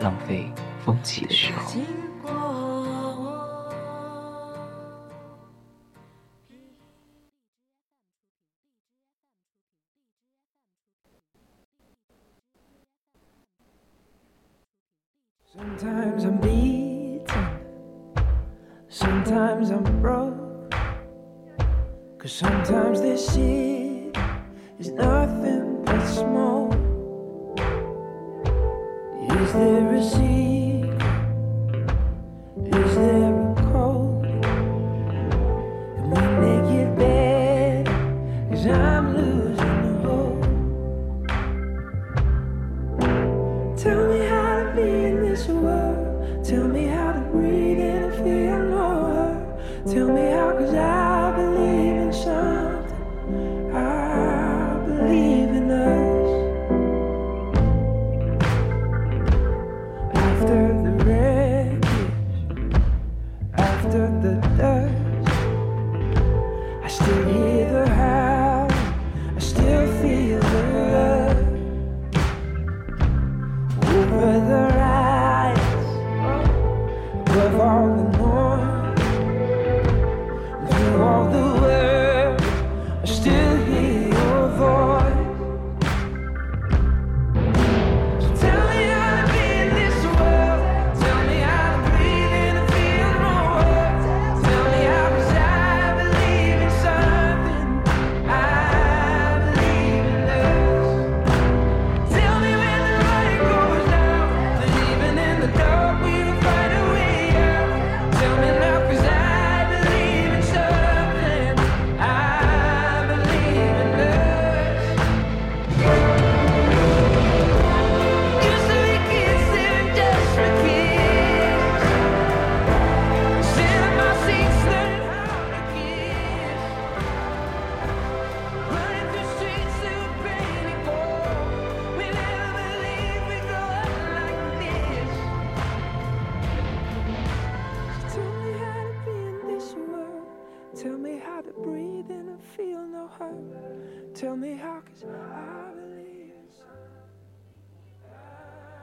浪费风起的时候。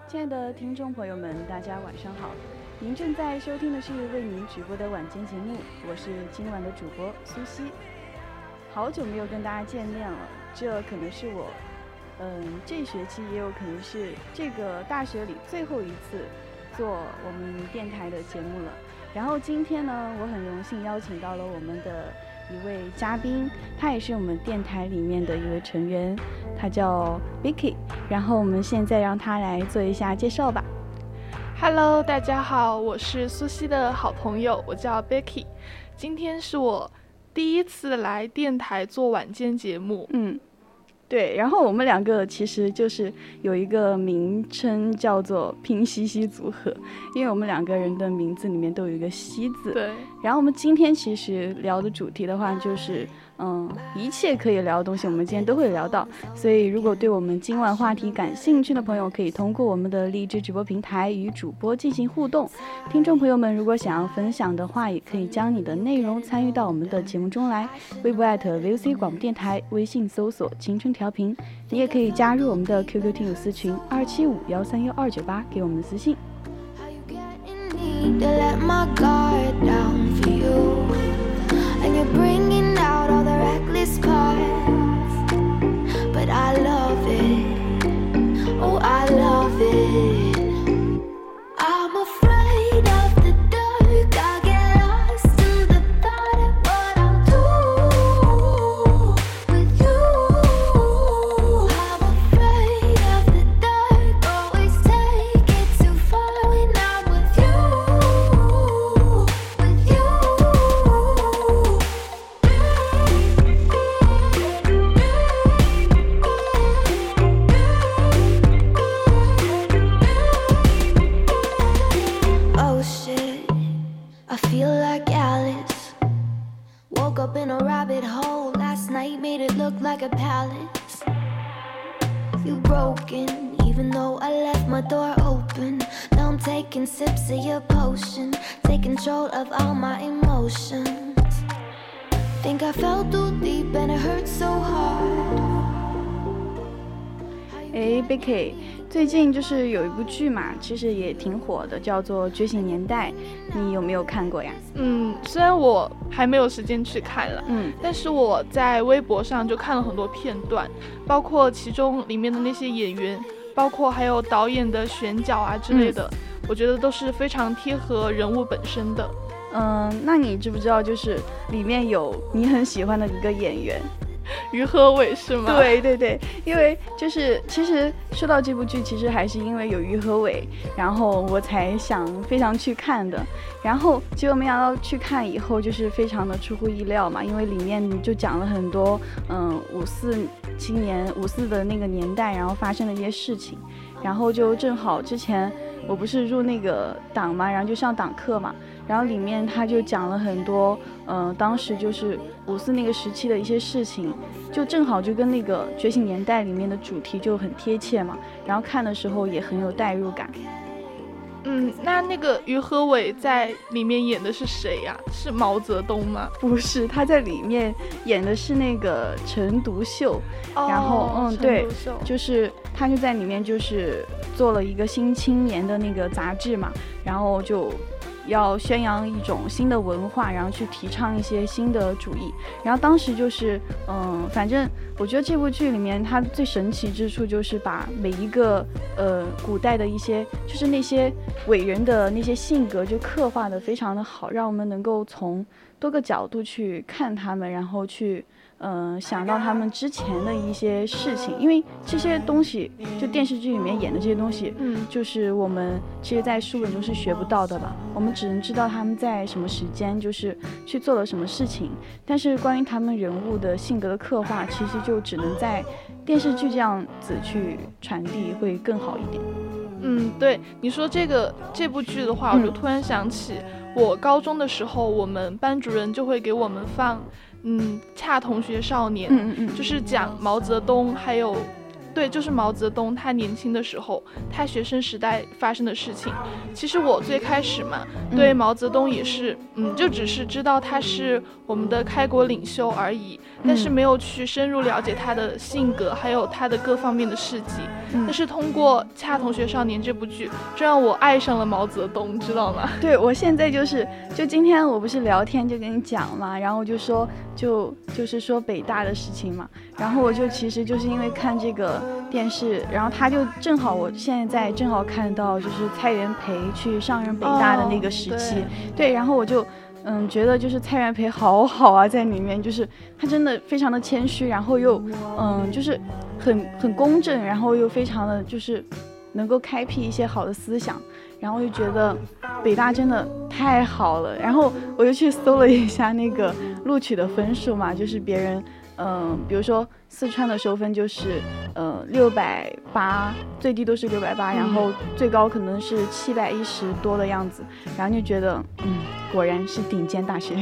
亲爱的听众朋友们，大家晚上好！您正在收听的是为您直播的晚间节目，我是今晚的主播苏西。好久没有跟大家见面了，这可能是我，嗯，这学期也有可能是这个大学里最后一次做我们电台的节目了。然后今天呢，我很荣幸邀请到了我们的一位嘉宾，他也是我们电台里面的一位成员，他叫 Vicky。然后我们现在让他来做一下介绍吧。Hello，大家好，我是苏西的好朋友，我叫 Becky。今天是我第一次来电台做晚间节目。嗯，对。然后我们两个其实就是有一个名称叫做“拼夕夕组合”，因为我们两个人的名字里面都有一个“夕”字。对，然后我们今天其实聊的主题的话，就是嗯，一切可以聊的东西，我们今天都会聊到。所以，如果对我们今晚话题感兴趣的朋友，可以通过我们的荔枝直播平台与主播进行互动。听众朋友们，如果想要分享的话，也可以将你的内容参与到我们的节目中来。微博 @VOC 广播电台，微信搜索“青春调频”，你也可以加入我们的 QQ 听友私群二七五幺三幺二九八，给我们私信。How you reckless parts. But I love it. Oh, I love it. in a rabbit hole. Last night made it look like a palace. You broken, even though I left my door open. Now I'm taking sips of your potion. Take control of all my emotions. Think I fell too deep and it hurt so hard. 哎，Becky，最近就是有一部剧嘛，其实也挺火的，叫做《觉醒年代》，你有没有看过呀？嗯，虽然我还没有时间去看了，嗯，但是我在微博上就看了很多片段，包括其中里面的那些演员，包括还有导演的选角啊之类的，我觉得都是非常贴合人物本身的。嗯，那你知不知道，就是里面有你很喜欢的一个演员？于和伟是吗？对对对，因为就是其实说到这部剧，其实还是因为有于和伟，然后我才想非常去看的。然后结果没想到去看以后，就是非常的出乎意料嘛，因为里面就讲了很多嗯五四青年五四的那个年代，然后发生的一些事情。然后就正好之前我不是入那个党嘛，然后就上党课嘛，然后里面他就讲了很多，嗯、当时就是五四那个时期的一些事情，就正好就跟那个《觉醒年代》里面的主题就很贴切嘛，然后看的时候也很有代入感。嗯，那那个于和伟在里面演的是谁呀、是毛泽东吗？不是，他在里面演的是那个陈独秀，然后嗯对就是他就在里面就是做了一个新青年的那个杂志嘛，然后就要宣扬一种新的文化，然后去提倡一些新的主义。然后当时就是嗯，反正我觉得这部剧里面它最神奇之处就是把每一个呃古代的一些就是那些伟人的那些性格就刻画的非常的好，让我们能够从多个角度去看他们，然后去。嗯，想到他们之前的一些事情，因为这些东西，就电视剧里面演的这些东西，嗯，就是我们其实，在书本中是学不到的吧？我们只能知道他们在什么时间，就是去做了什么事情。但是关于他们人物的性格的刻画，其实就只能在电视剧这样子去传递，会更好一点。嗯，对你说这个这部剧的话，我就嗯突然想起，我高中的时候，我们班主任就会给我们放，嗯，《恰同学少年》，嗯嗯嗯，就是讲毛泽东，还有，对，就是毛泽东他年轻的时候，他学生时代发生的事情。其实我最开始嘛，对嗯毛泽东也是，嗯，就只是知道他是我们的开国领袖而已，但是嗯没有去深入了解他的性格，还有他的各方面的事迹。嗯但是通过《恰同学少年》这部剧，这让我爱上了毛泽东，知道吗？对我现在就是，就今天我不是聊天就跟你讲嘛，然后我就说就就是说北大的事情嘛，然后我就其实就是因为看这个电视，然后他就正好我现在正好看到就是蔡元培去上任北大的那个时期，哦对，然后我就。嗯，觉得就是蔡元培好好啊，在里面就是他真的非常的谦虚，然后又嗯，就是很很公正，然后又非常的就是能够开辟一些好的思想，然后就觉得北大真的太好了。然后我就去搜了一下那个录取的分数嘛，就是别人，嗯、比如说四川的收分就是，呃，六百八，最低都是六百八，然后最高可能是七百一十多的样子，然后就觉得，嗯，果然是顶尖大学。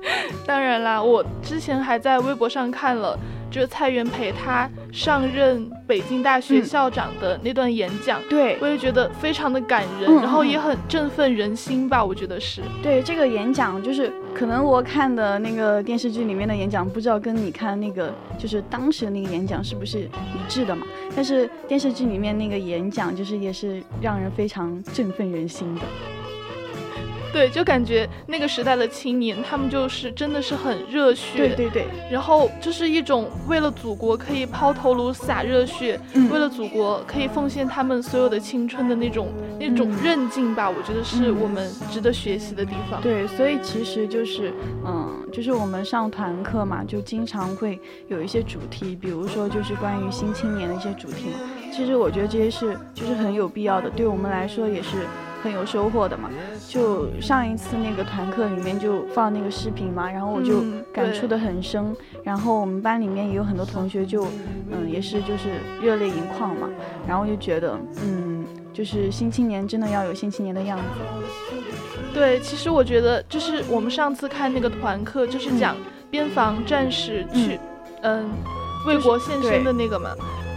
当然啦，我之前还在微博上看了，就是蔡元培他上任北京大学嗯校长的那段演讲，对我也觉得非常的感人，嗯然后嗯也很振奋人心吧，我觉得是。对，这个演讲就是可能我看的那个电视剧里面的演讲，不知道跟你看那个就是当时的那个演讲是不是一致的嘛？但是电视剧里面那个演讲就是也是让人非常振奋人心的。对，就感觉那个时代的青年，他们就是真的是很热血，对对对，然后就是一种为了祖国可以抛头颅洒热血，嗯。为了祖国可以奉献他们所有的青春的那种那种嗯。韧劲吧，我觉得是嗯。我们值得学习的地方。对，所以其实就是，嗯，就是我们上团课嘛，就经常会有一些主题，比如说就是关于新青年的一些主题嘛。其实我觉得这些是就是很有必要的，对我们来说也是很有收获的嘛。就上一次那个团课里面就放那个视频嘛，然后我就感触的很深。然后我们班里面也有很多同学就，嗯，也是就是热泪盈眶嘛。然后就觉得，嗯，就是新青年真的要有新青年的样子。对，其实我觉得就是我们上次看那个团课，就是讲边防战士去，嗯。为国献身的那个嘛。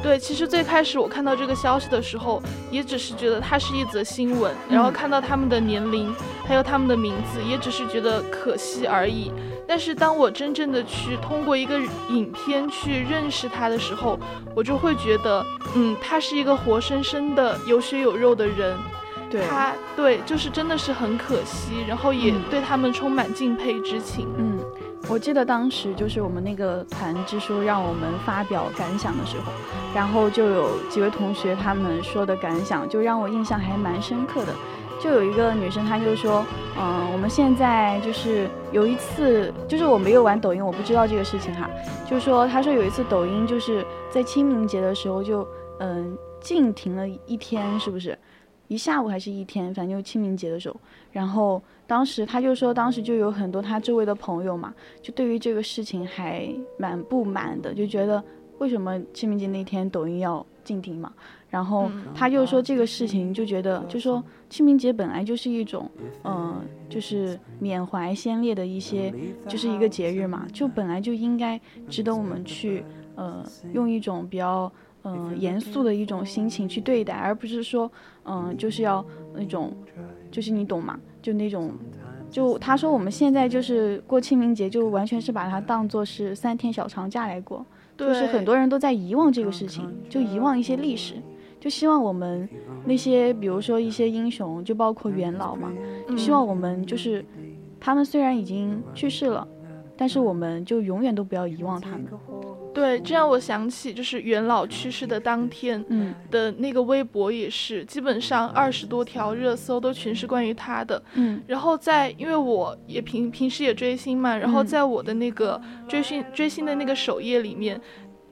对，其实最开始我看到这个消息的时候，也只是觉得它是一则新闻，然后看到他们的年龄，还有他们的名字，也只是觉得可惜而已。但是当我真正的去通过一个影片去认识他的时候，我就会觉得，嗯，他是一个活生生的有血有肉的人。对，他对，就是真的是很可惜，然后也嗯对他们充满敬佩之情。嗯，我记得当时就是我们那个团支书让我们发表感想的时候，然后就有几位同学他们说的感想，就让我印象还蛮深刻的。就有一个女生，她就说，嗯，我们现在就是有一次，就是我没有玩抖音，我不知道这个事情哈。就是说，她说有一次抖音就是在清明节的时候就，嗯，禁停了一天，是不是？一下午还是一天，反正就清明节的时候。然后当时他就说，当时就有很多他周围的朋友嘛，就对于这个事情还蛮不满的，就觉得为什么清明节那天抖音要禁停嘛？然后嗯他就说这个事情就觉得，就说清明节本来就是一种，嗯、就是缅怀先烈的一些，就是一个节日嘛，就本来就应该值得我们去，呃，用一种比较。嗯，严肃的一种心情去对待，而不是说，嗯，就是要那种，就是你懂吗？就那种，就他说我们现在就是过清明节，就完全是把它当做是三天小长假来过，就是很多人都在遗忘这个事情，就遗忘一些历史，就希望我们那些比如说一些英雄，就包括元老嘛，就希望我们就是他们虽然已经去世了，但是我们就永远都不要遗忘他们。对，这让我想起就是元老去世的当天嗯的那个微博也是，基本上二十多条热搜都全是关于他的。嗯然后在，因为我也平平时也追星嘛，然后嗯在我的那个追星追星的那个首页里面，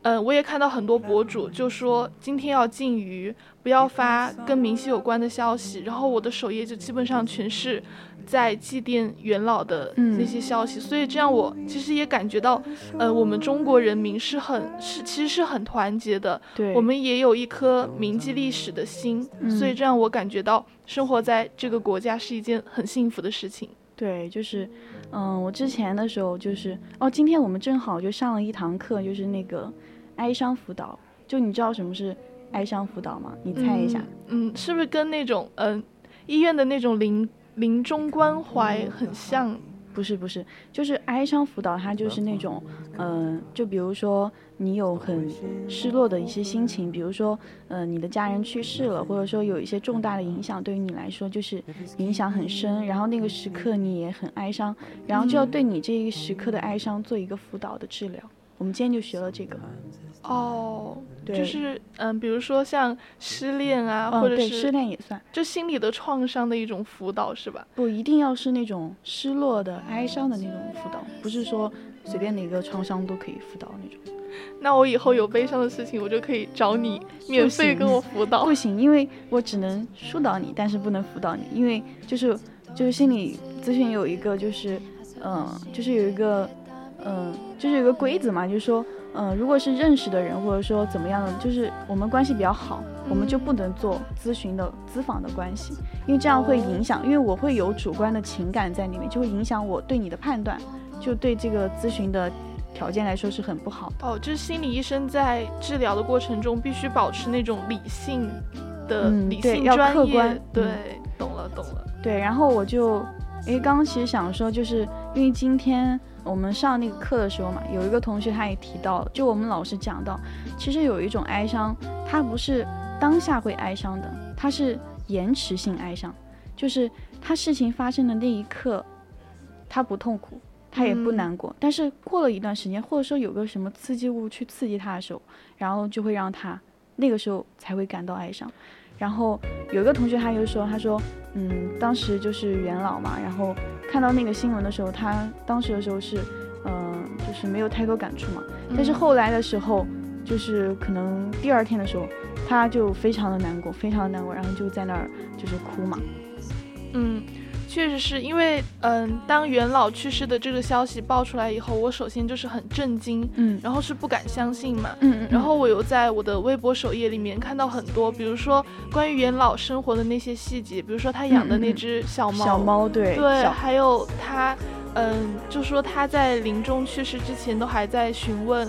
呃，我也看到很多博主就说今天要禁娱，不要发跟明星有关的消息。然后我的首页就基本上全是在祭奠元老的嗯那些消息，所以这样我其实也感觉到，呃，我们中国人民是很是其实是很团结的，对，我们也有一颗铭记历史的心，所以嗯这样我感觉到生活在这个国家是一件很幸福的事情。对，就是，嗯，我之前的时候就是，哦，今天我们正好就上了一堂课，就是那个哀伤辅导。就你知道什么是哀伤辅导吗？你猜一下。嗯，嗯，是不是跟那种嗯、医院的那种临临终关怀很像？不是不是，就是哀伤辅导，它就是那种，嗯、就比如说你有很失落的一些心情，比如说，呃，你的家人去世了，或者说有一些重大的影响，对于你来说就是影响很深，然后那个时刻你也很哀伤，然后就要对你这一时刻的哀伤做一个辅导的治疗。我们今天就学了这个，哦，对就是嗯，比如说像失恋啊，嗯，或者对，失恋也算，就心理的创伤的一种辅导，是吧？不一定要是那种失落的、哀伤的那种辅导，不是说随便哪个创伤都可以辅导那种。那我以后有悲伤的事情，我就可以找你免费跟我辅导不。行，因为我只能疏导你，但是不能辅导你，因为就是就是心理咨询有一个就是，嗯、就是有一个，嗯、就是有个规则嘛，就是说，嗯、如果是认识的人或者说怎么样的，就是我们关系比较好，我们就不能做咨询的咨访的关系，因为这样会影响，因为我会有主观的情感在里面，就会影响我对你的判断，就对这个咨询的条件来说是很不好的。哦，就是心理医生在治疗的过程中必须保持那种理性的、嗯理性专业。客观对，嗯懂了懂了。对，然后我就，诶，刚刚其实想说，就是因为今天我们上那个课的时候嘛，有一个同学他也提到，就我们老师讲到，其实有一种哀伤，它不是当下会哀伤的，它是延迟性哀伤，就是他事情发生的那一刻，他不痛苦，他也不难过，但是过了一段时间，或者说有个什么刺激物去刺激他的时候，然后就会让他那个时候才会感到哀伤。然后有一个同学他就说，他说，嗯，当时就是元老嘛，然后看到那个新闻的时候，他当时的时候是，嗯、就是没有太多感触嘛，但是嗯。后来的时候，就是可能第二天的时候，他就非常的难过，非常的难过，然后就在那儿就是哭嘛，嗯，确实是因为，嗯，当元老去世的这个消息爆出来以后，我首先就是很震惊，嗯然后是不敢相信嘛。嗯嗯，然后我又在我的微博首页里面看到很多，比如说关于元老生活的那些细节，比如说他养的那只小猫，小猫对对，还有他，嗯，就说他在临终去世之前都还在询问，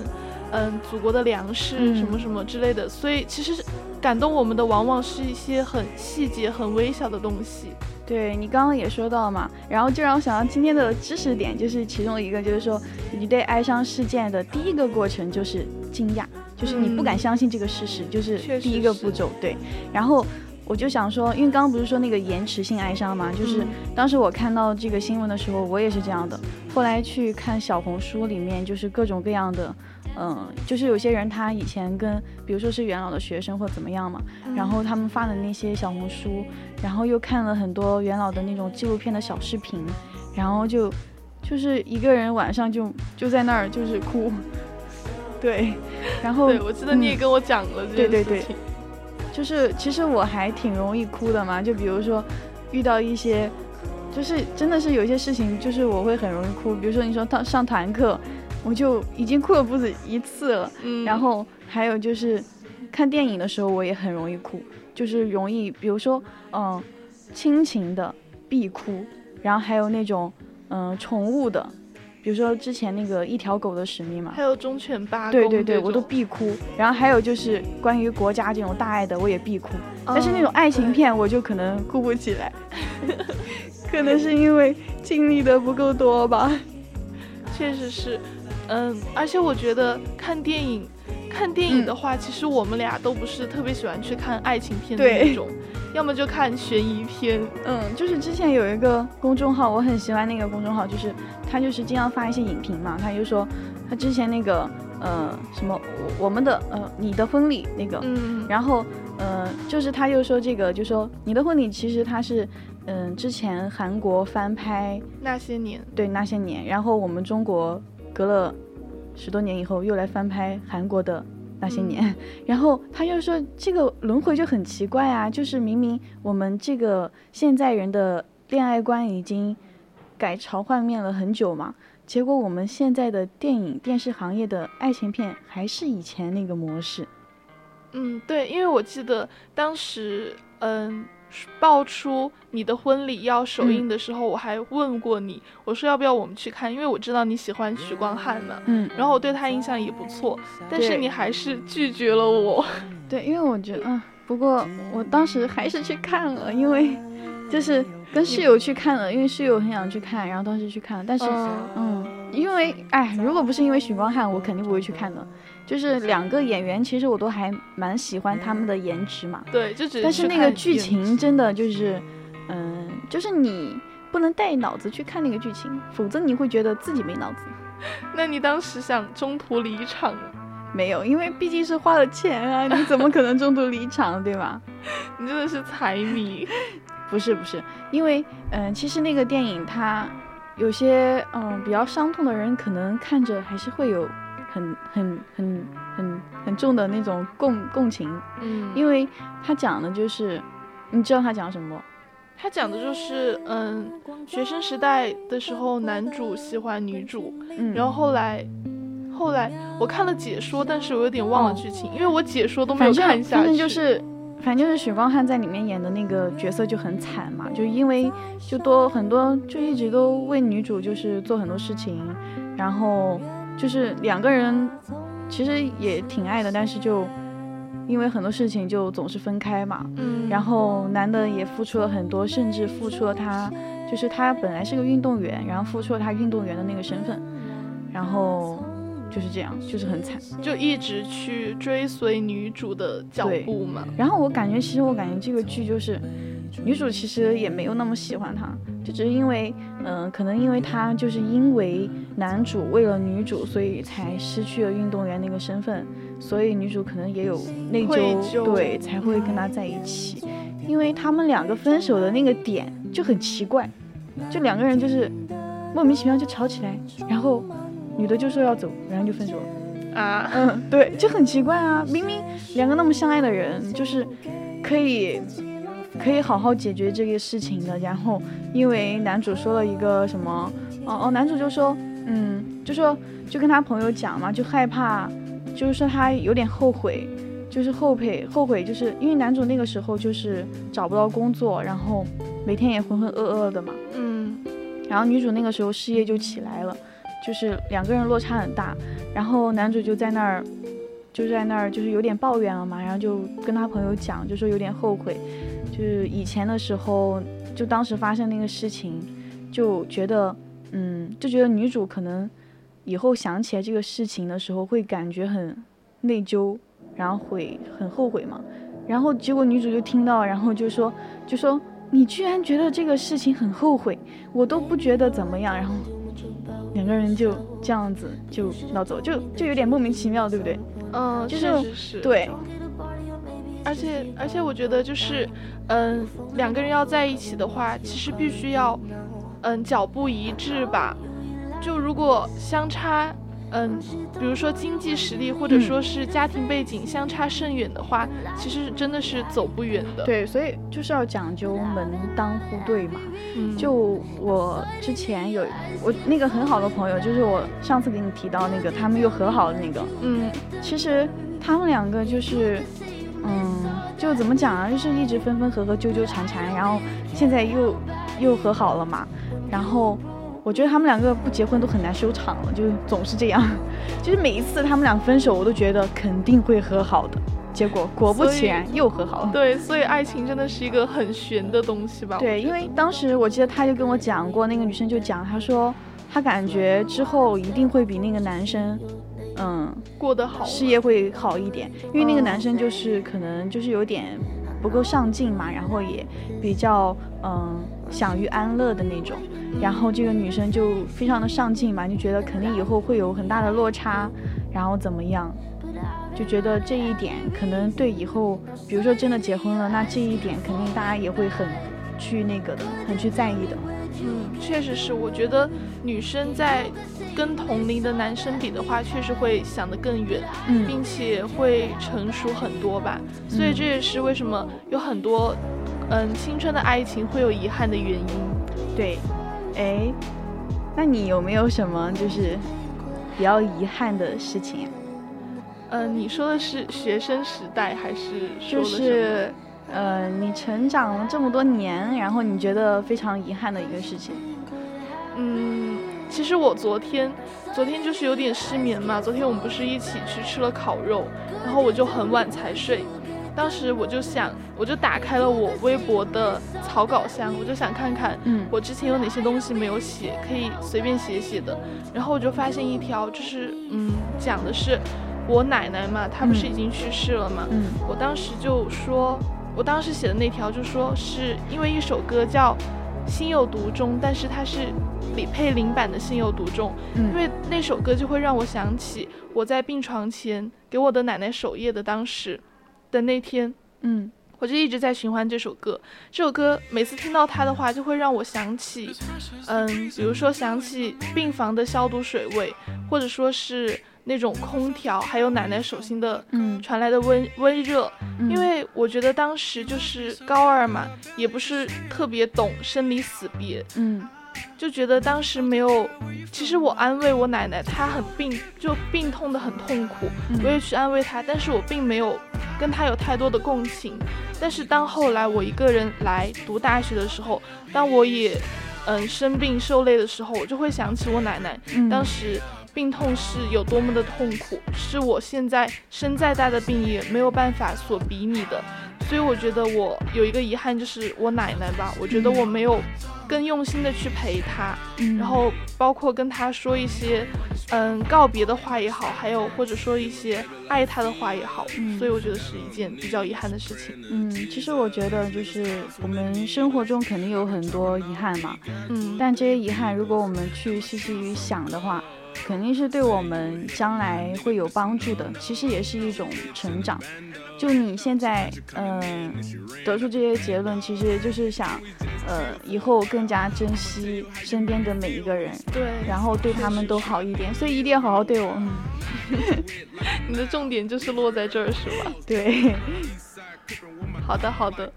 嗯祖国的粮食嗯什么什么之类的，所以其实感动我们的往往是一些很细节、很微小的东西。对你刚刚也说到了嘛，然后就让我想到今天的知识点，就是其中一个，就是说你对哀伤事件的第一个过程就是惊讶，就是你不敢嗯相信这个事实，就是第一个步骤。对，然后我就想说，因为刚刚不是说那个延迟性哀伤嘛，就是嗯当时我看到这个新闻的时候，我也是这样的。后来去看小红书里面，就是各种各样的，嗯、就是有些人他以前跟，比如说是元老的学生或怎么样嘛，然后他们发的那些小红书，然后又看了很多元老的那种纪录片的小视频，然后就就是一个人晚上就就在那儿就是哭，对，然后对，我记得你也嗯跟我讲了这对对对件事情。就是其实我还挺容易哭的嘛，就比如说遇到一些，就是真的是有一些事情，就是我会很容易哭。比如说你说上上团课，我就已经哭了不止一次了。嗯，然后还有就是看电影的时候，我也很容易哭，就是容易，比如说嗯、亲情的必哭，然后还有那种嗯、宠物的，比如说之前那个一条狗的使命嘛还，有忠犬八公对对对，我都必哭。然后还有就是关于国家这种大爱的，我也必哭。但是那嗯种爱情片，我就可能哭不起来，可能是因为经历的不够多吧。确实是，嗯，而且我觉得看电影，看电影的话，其实我们俩都不是特别喜欢去看爱情片的那种，要么就看悬疑片，嗯，就是之前有一个公众号，我很喜欢那个公众号，就是他就是经常发一些影评嘛，他就说他之前那个呃什么我我们的呃你的婚礼那个，嗯，然后呃就是他又说这个就说你的婚礼其实他是嗯、之前韩国翻拍那些年，对那些年，然后我们中国隔了十多年以后又来翻拍韩国的那些年，然后他又说这个轮回就很奇怪啊，就是明明我们这个现在人的恋爱观已经改朝换面了很久嘛，结果我们现在的电影电视行业的爱情片还是以前那个模式。嗯，对，因为我记得当时，嗯。爆出你的婚礼要首映的时候，我还问过你，我说要不要我们去看，因为我知道你喜欢许光汉嘛，嗯，然后我对他印象也不错，但是你还是拒绝了我。对，因为我觉得，嗯，不过我当时还是去看了，因为 就是跟室友去看了，因为室友很想去看，然后当时去看了，但是，嗯。嗯，因为，哎，如果不是因为许光汉，我肯定不会去看的。就是两个演员，其实我都还蛮喜欢他们的颜值嘛，对，就只但是那个剧情真的就是，嗯，就是你不能带脑子去看那个剧情，否则你会觉得自己没脑子。那你当时想中途离场？没有，因为毕竟是花了钱啊，你怎么可能中途离场，对吧？你真的是财迷。不是不是，因为嗯、呃其实那个电影它有些嗯、比较伤痛的人，可能看着还是会有很很很很很重的那种共共情，嗯，因为他讲的就是，你知道他讲什么？他讲的就是，嗯，学生时代的时候，男主喜欢女主，嗯，然后后来，后来我看了解说，但是我有点忘了哦剧情，因为我解说都没有看下去。反正就是。反正就是许光汉在里面演的那个角色就很惨嘛，就因为就多很多就一直都为女主就是做很多事情，然后就是两个人其实也挺爱的，但是就因为很多事情就总是分开嘛。嗯，然后男的也付出了很多，甚至付出了他就是他本来是个运动员，然后付出了他运动员的那个身份，然后就是这样，就是很惨。就一直去追随女主的脚步嘛。然后我感觉，其实我感觉这个剧就是女主其实也没有那么喜欢他，就只是因为，嗯、可能因为他就是因为男主为了女主，所以才失去了运动员那个身份，所以女主可能也有内疚，疚对，才会跟他在一起。因为他们两个分手的那个点就很奇怪，就两个人就是莫名其妙就吵起来，然后女的就说要走，然后就分手了。啊，嗯，对，就很奇怪啊！明明两个那么相爱的人，就是可以可以好好解决这个事情的。然后因为男主说了一个什么，哦哦，男主就说，嗯，就说就跟他朋友讲嘛，就害怕，就是说他有点后悔，就是后悔后悔，就是因为男主那个时候就是找不到工作，然后每天也浑浑噩噩的嘛。嗯，然后女主那个时候事业就起来了，就是两个人落差很大，然后男主就在那儿就在那儿就是有点抱怨了嘛，然后就跟他朋友讲，就说有点后悔，就是以前的时候，就当时发生那个事情，就觉得嗯，就觉得女主可能以后想起来这个事情的时候会感觉很内疚，然后会很后悔嘛。然后结果女主就听到，然后就说就说你居然觉得这个事情很后悔，我都不觉得怎么样。然后两个人就这样子就闹走，就就有点莫名其妙，对不对？嗯，就是确实是。对，而且而且我觉得就是，嗯，两个人要在一起的话，其实必须要，嗯，脚步一致吧。就如果相差，嗯，比如说经济实力或者嗯说是家庭背景相差甚远的话，其实真的是走不远的。，对，所以就是要讲究门当户对嘛。嗯，就我之前有我那个很好的朋友，就是我上次给你提到那个他们又和好的那个，嗯其实他们两个就是，嗯，就怎么讲啊，就是一直分分合合、纠纠缠缠，然后现在又又和好了嘛。然后我觉得他们两个不结婚都很难收场了，就总是这样。就是每一次他们俩分手，我都觉得肯定会和好的，结果果不其然又和好了。对，所以爱情真的是一个很玄的东西吧？对，因为当时我记得他就跟我讲过，那个女生就讲，她说她感觉之后一定会比那个男生，嗯，过得好，事业会好一点，因为那个嗯男生就是可能就是有点不够上进嘛，然后也比较嗯享于安乐的那种，然后这个女生就非常的上进嘛，就觉得肯定以后会有很大的落差，然后怎么样，就觉得这一点可能对以后，比如说真的结婚了，那这一点肯定大家也会很去那个的，很去在意的。嗯，确实是，我觉得女生在跟同龄的男生比的话，确实会想得更远，嗯并且会成熟很多吧。所以这也是为什么有很多，嗯，青春的爱情会有遗憾的原因。对，哎，那你有没有什么就是比较遗憾的事情啊？嗯，你说的是学生时代还是说就是呃，你成长了这么多年，然后你觉得非常遗憾的一个事情。嗯，其实我昨天，昨天就是有点失眠嘛。昨天我们不是一起去吃了烤肉，然后我就很晚才睡。当时我就想，我就打开了我微博的草稿箱，我就想看看嗯我之前有哪些东西没有写，可以随便写写的。然后我就发现一条，就是嗯，讲的是我奶奶嘛，她不是嗯已经去世了嘛。嗯我当时就说，我当时写的那条就说是因为一首歌叫《心有独钟》，但是它是李佩玲版的《心有独钟》，因嗯为那首歌就会让我想起我在病床前给我的奶奶守夜的当时的那天。嗯。我就一直在循环这首歌，这首歌每次听到它的话，就会让我想起，嗯，比如说想起病房的消毒水味，或者说是那种空调，还有奶奶手心的嗯。传来的温温热，嗯，因为我觉得当时就是高二嘛，也不是特别懂生离死别，嗯。就觉得当时没有。其实我安慰我奶奶，她很病，就病痛的很痛苦，嗯。我也去安慰她，但是我并没有跟她有太多的共情。但是当后来我一个人来读大学的时候，当我也嗯生病受累的时候，我就会想起我奶奶，嗯。当时病痛是有多么的痛苦，是我现在生再大的病也没有办法所比拟的。所以我觉得我有一个遗憾，就是我奶奶吧，我觉得嗯我没有更用心的去陪她，嗯然后包括跟她说一些嗯告别的话也好，还有或者说一些爱她的话也好，嗯所以我觉得是一件比较遗憾的事情。嗯，其实我觉得就是我们生活中肯定有很多遗憾嘛，嗯，但这些遗憾如果我们去细细于想的话，肯定是对我们将来会有帮助的。其实也是一种成长。就你现在嗯、得出这些结论，其实就是想呃以后更加珍惜身边的每一个人，对，然后对他们都好一点。所以一定要好好对我。你的重点就是落在这儿是吧？对，好的，好的。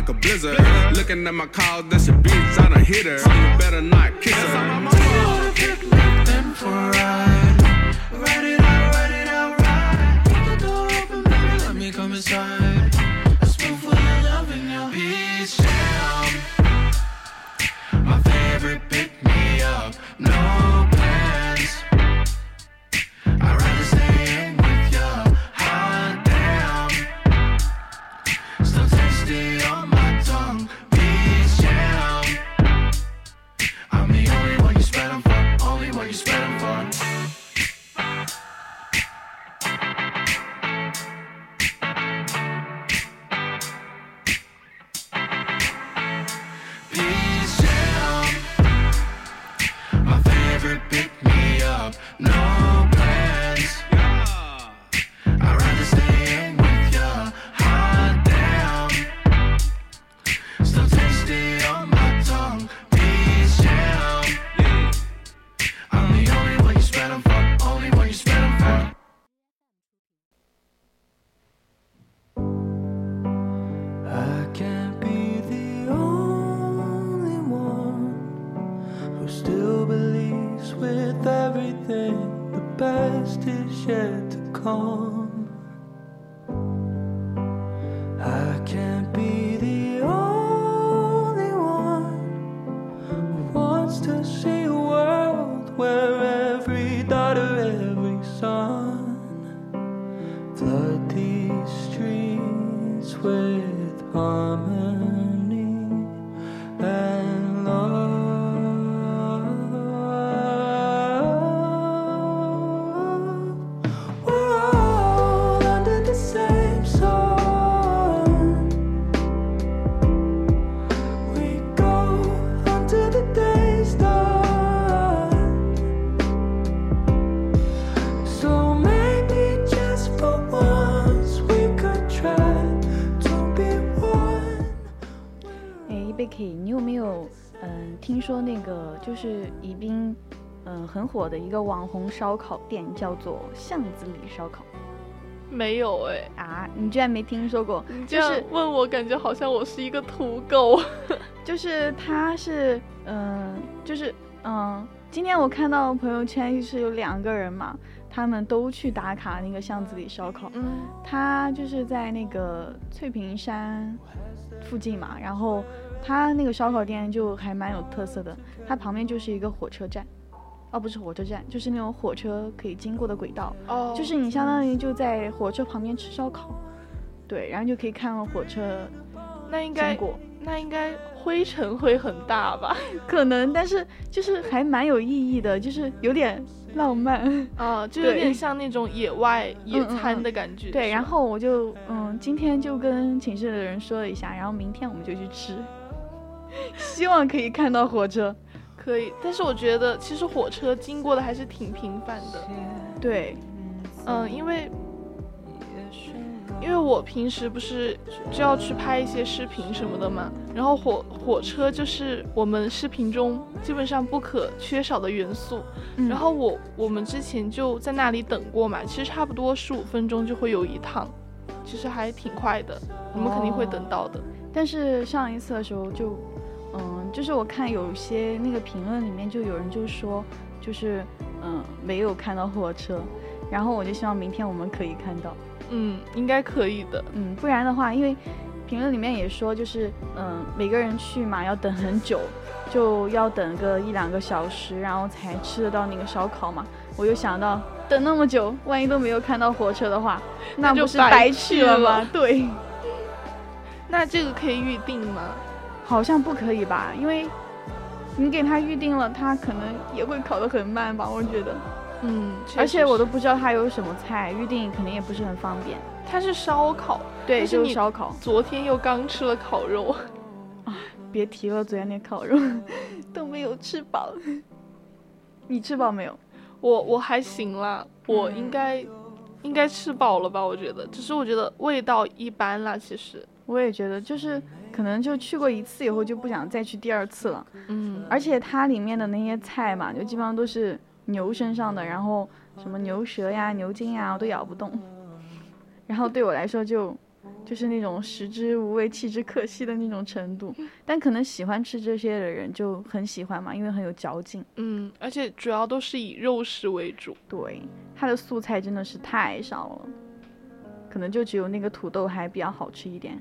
Like a blizzard. Looking at my calls, that's a bitch, I done hit her. So You better not kiss her. Them for a ride. Ride it out, ride it out, ride. Keep the door open, baby, let me come inside. A spoonful of love in your peach jam. My favorite 火的一个网红烧烤店，叫做巷子里烧烤没有哎，啊？你居然没听说过？你这样就是问我，感觉好像我是一个土狗。就是他是嗯、就是嗯、今天我看到朋友圈就是有两个人嘛，他们都去打卡那个巷子里烧烤。嗯，他就是在那个翠屏山附近嘛，然后他那个烧烤店就还蛮有特色的，它旁边就是一个火车站，哦不是火车站，就是那种火车可以经过的轨道，哦，就是你相当于就在火车旁边吃烧烤，对，然后就可以看到火车那应该，那应该灰尘会很大吧？可能，但是就是还蛮有意义的，就是有点浪漫。啊，就有点像那种野外野餐嗯的感觉。对，然后我就嗯，今天就跟寝室的人说了一下，然后明天我们就去吃，希望可以看到火车。可以，但是我觉得其实火车经过的还是挺频繁的。对，嗯，因为因为我平时不是就要去拍一些视频什么的嘛，然后火火车就是我们视频中基本上不可缺少的元素。嗯然后我我们之前就在那里等过嘛，其实差不多十五分钟就会有一趟，其实还挺快的，你们肯定会等到的。但是上一次的时候就，嗯，就是我看有些那个评论里面就有人就说，就是嗯没有看到火车，然后我就希望明天我们可以看到，嗯，应该可以的。嗯，不然的话，因为评论里面也说就是嗯每个人去嘛要等很久，就要等个一两个小时，然后才吃得到那个烧烤嘛，我就想到等那么久，万一都没有看到火车的话，那不是白去了吗？对。那这个可以预定吗？好像不可以吧，因为你给他预定了，他可能也会烤得很慢吧，我觉得。嗯，而且我都不知道他有什么菜，预定肯定也不是很方便。他是烧烤，对，就是烧烤。昨天又刚吃了烤肉。啊别提了，昨天那烤肉 都没有吃饱。你吃饱没有？我我还行啦，我嗯应该、应该吃饱了吧？我觉得，只是我觉得味道一般啦。其实，我也觉得，就是可能就去过一次以后就不想再去第二次了。嗯，而且它里面的那些菜嘛，就基本上都是牛身上的，然后什么牛舌呀、牛筋呀，我都咬不动。然后对我来说就就是那种食之无味，弃之可惜的那种程度。但可能喜欢吃这些的人就很喜欢嘛，因为很有嚼劲。嗯，而且主要都是以肉食为主。对，它的素菜真的是太少了，可能就只有那个土豆还比较好吃一点。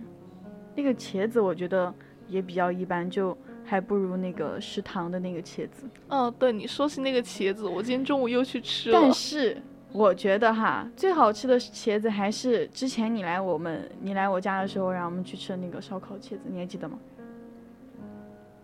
那个茄子我觉得也比较一般，就还不如那个食堂的那个茄子。哦，对，你说起那个茄子，我今天中午又去吃了但。是我觉得哈，最好吃的茄子还是之前你来我们你来我家的时候，让我们去吃的那个烧烤茄子，你还记得吗？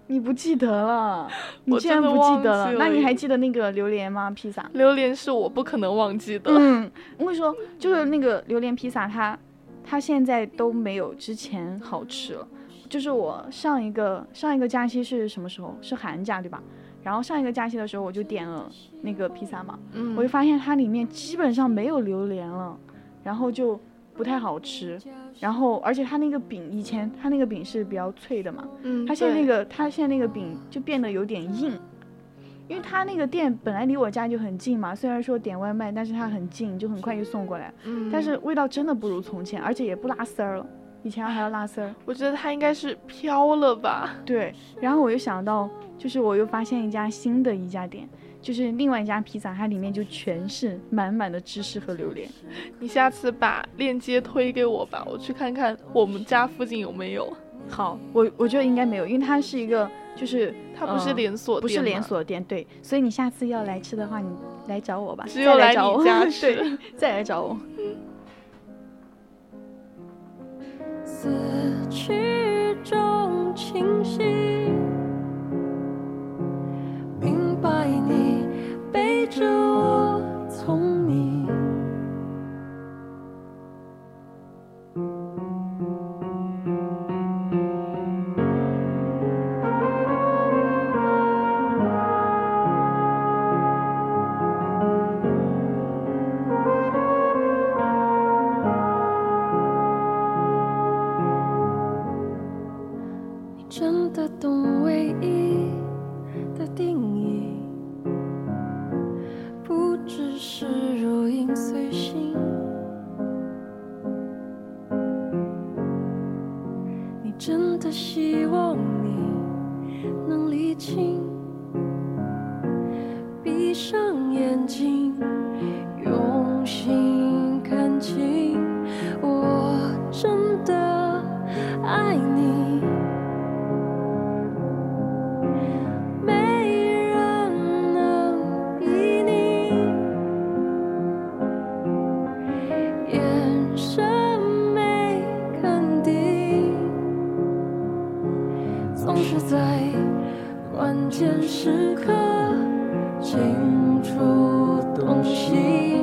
你不记得了，你我竟然不记得了？了那你还记得那个榴莲吗？披萨？榴莲是我不可能忘记的。嗯，我跟你说，就是那个榴莲披萨，它它现在都没有之前好吃了。就是我上一个上一个假期是什么时候？是寒假对吧？然后上一个假期的时候，我就点了那个披萨嘛，嗯我就发现它里面基本上没有榴莲了，然后就不太好吃。然后而且它那个饼，以前它那个饼是比较脆的嘛，嗯，它现在那个它现在那个饼就变得有点硬，因为他那个店本来离我家就很近嘛，虽然说点外卖，但是他很近，就很快就送过来，嗯，但是味道真的不如从前，而且也不拉丝儿了，以前还要拉丝儿。我觉得他应该是飘了吧。对，然后我又想到，就是我又发现一家新的一家店，就是另外一家披萨，它里面就全是满满的芝士和榴莲。你下次把链接推给我吧，我去看看我们家附近有没有。好，我我觉得应该没有，因为它是一个就是它不是呃连锁不是连锁店，对，所以你下次要来吃的话，你来找我吧，只有来再来找我，你 家吃对，再来找我。死去中清晰，明白你背着我聪明。你是在关键时刻清楚洞悉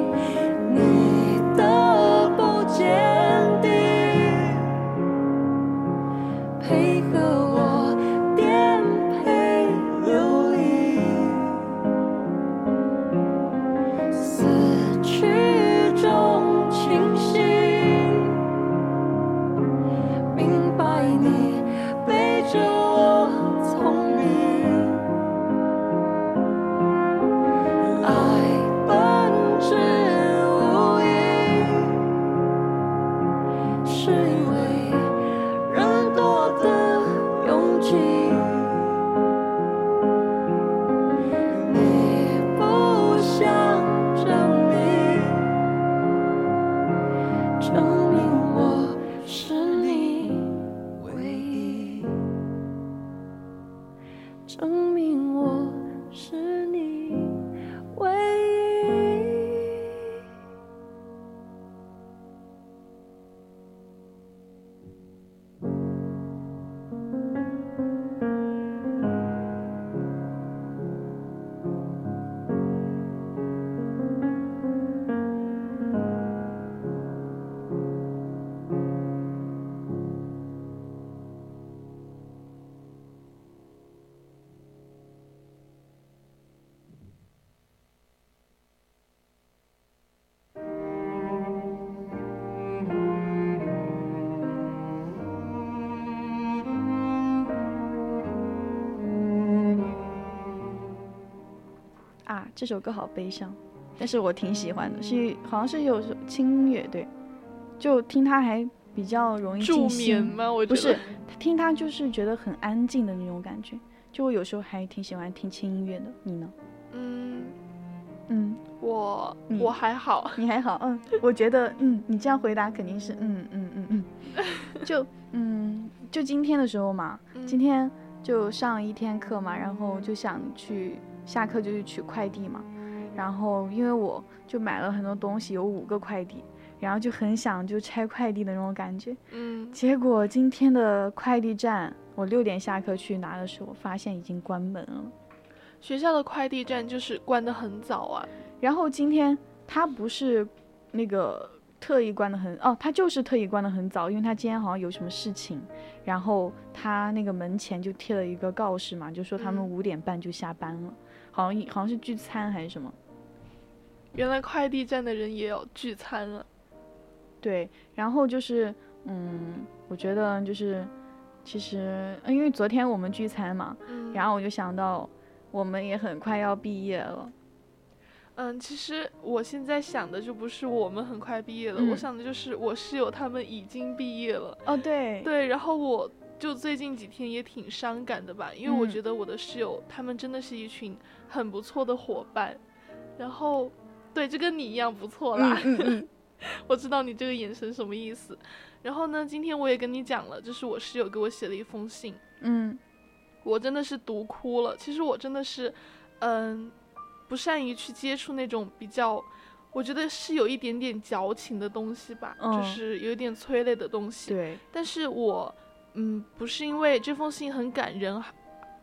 这首歌好悲伤，但是我挺喜欢的，是好像是有轻音乐，对，就听它还比较容易助。眠吗？我觉不是，听它就是觉得很安静的那种感觉，就我有时候还挺喜欢听轻音乐的。你呢？嗯，嗯，我你我还好，你还好，嗯，我觉得，嗯，你这样回答肯定是，嗯嗯嗯嗯，就嗯，就今天的时候嘛，嗯今天就上一天课嘛，然后就想去下课就去取快递嘛，然后因为我就买了很多东西，有五个快递，然后就很想就拆快递的那种感觉。嗯，结果今天的快递站，我六点下课去拿的时候，发现已经关门了。学校的快递站就是关得很早啊。然后今天他不是那个特意关得很哦，他就是特意关得很早，因为他今天好像有什么事情，然后他那个门前就贴了一个告示嘛，就说他们嗯五点半就下班了，好像好像是聚餐还是什么。原来快递站的人也要聚餐了。对，然后就是嗯，我觉得就是其实呃因为昨天我们聚餐嘛，嗯，然后我就想到我们也很快要毕业了。嗯，其实我现在想的就不是我们很快毕业了，嗯我想的就是我室友他们已经毕业了。哦，对，对，然后我就最近几天也挺伤感的吧，因为我嗯觉得我的室友他们真的是一群很不错的伙伴，然后对，就跟你一样不错啦。嗯嗯嗯，我知道你这个眼神什么意思。然后呢，今天我也跟你讲了，就是我室友给我写了一封信，嗯我真的是读哭了。其实我真的是，嗯，不善于去接触那种比较，我觉得是有一点点矫情的东西吧，就嗯是有一点催泪的东西。对，但是我，嗯，不是因为这封信很感人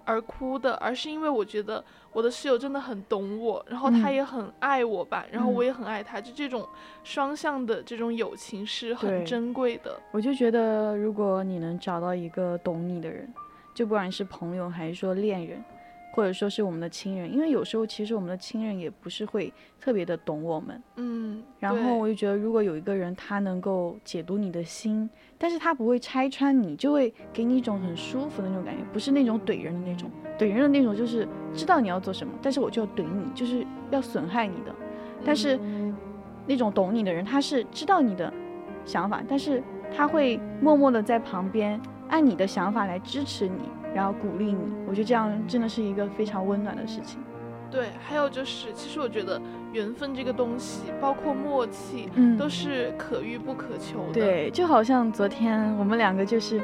而哭的，而是因为我觉得我的室友真的很懂我，然后他嗯也很爱我吧，然后我嗯也很爱他，就这种双向的这种友情是很珍贵的。我就觉得，如果你能找到一个懂你的人，就不管是朋友还是说恋人，或者说是我们的亲人，因为有时候其实我们的亲人也不是会特别的懂我们。嗯，然后我就觉得，如果有一个人他能够解读你的心，但是他不会拆穿你，就会给你一种很舒服的那种感觉，不是那种怼人的那种。怼人的那种就是知道你要做什么，但是我就要怼你，就是要损害你的。但是那种懂你的人，他是知道你的想法，但是他会默默的在旁边按你的想法来支持你，然后鼓励你。我觉得这样真的是一个非常温暖的事情。对，还有就是，其实我觉得缘分这个东西，包括默契，嗯都是可遇不可求的。对，就好像昨天我们两个就是，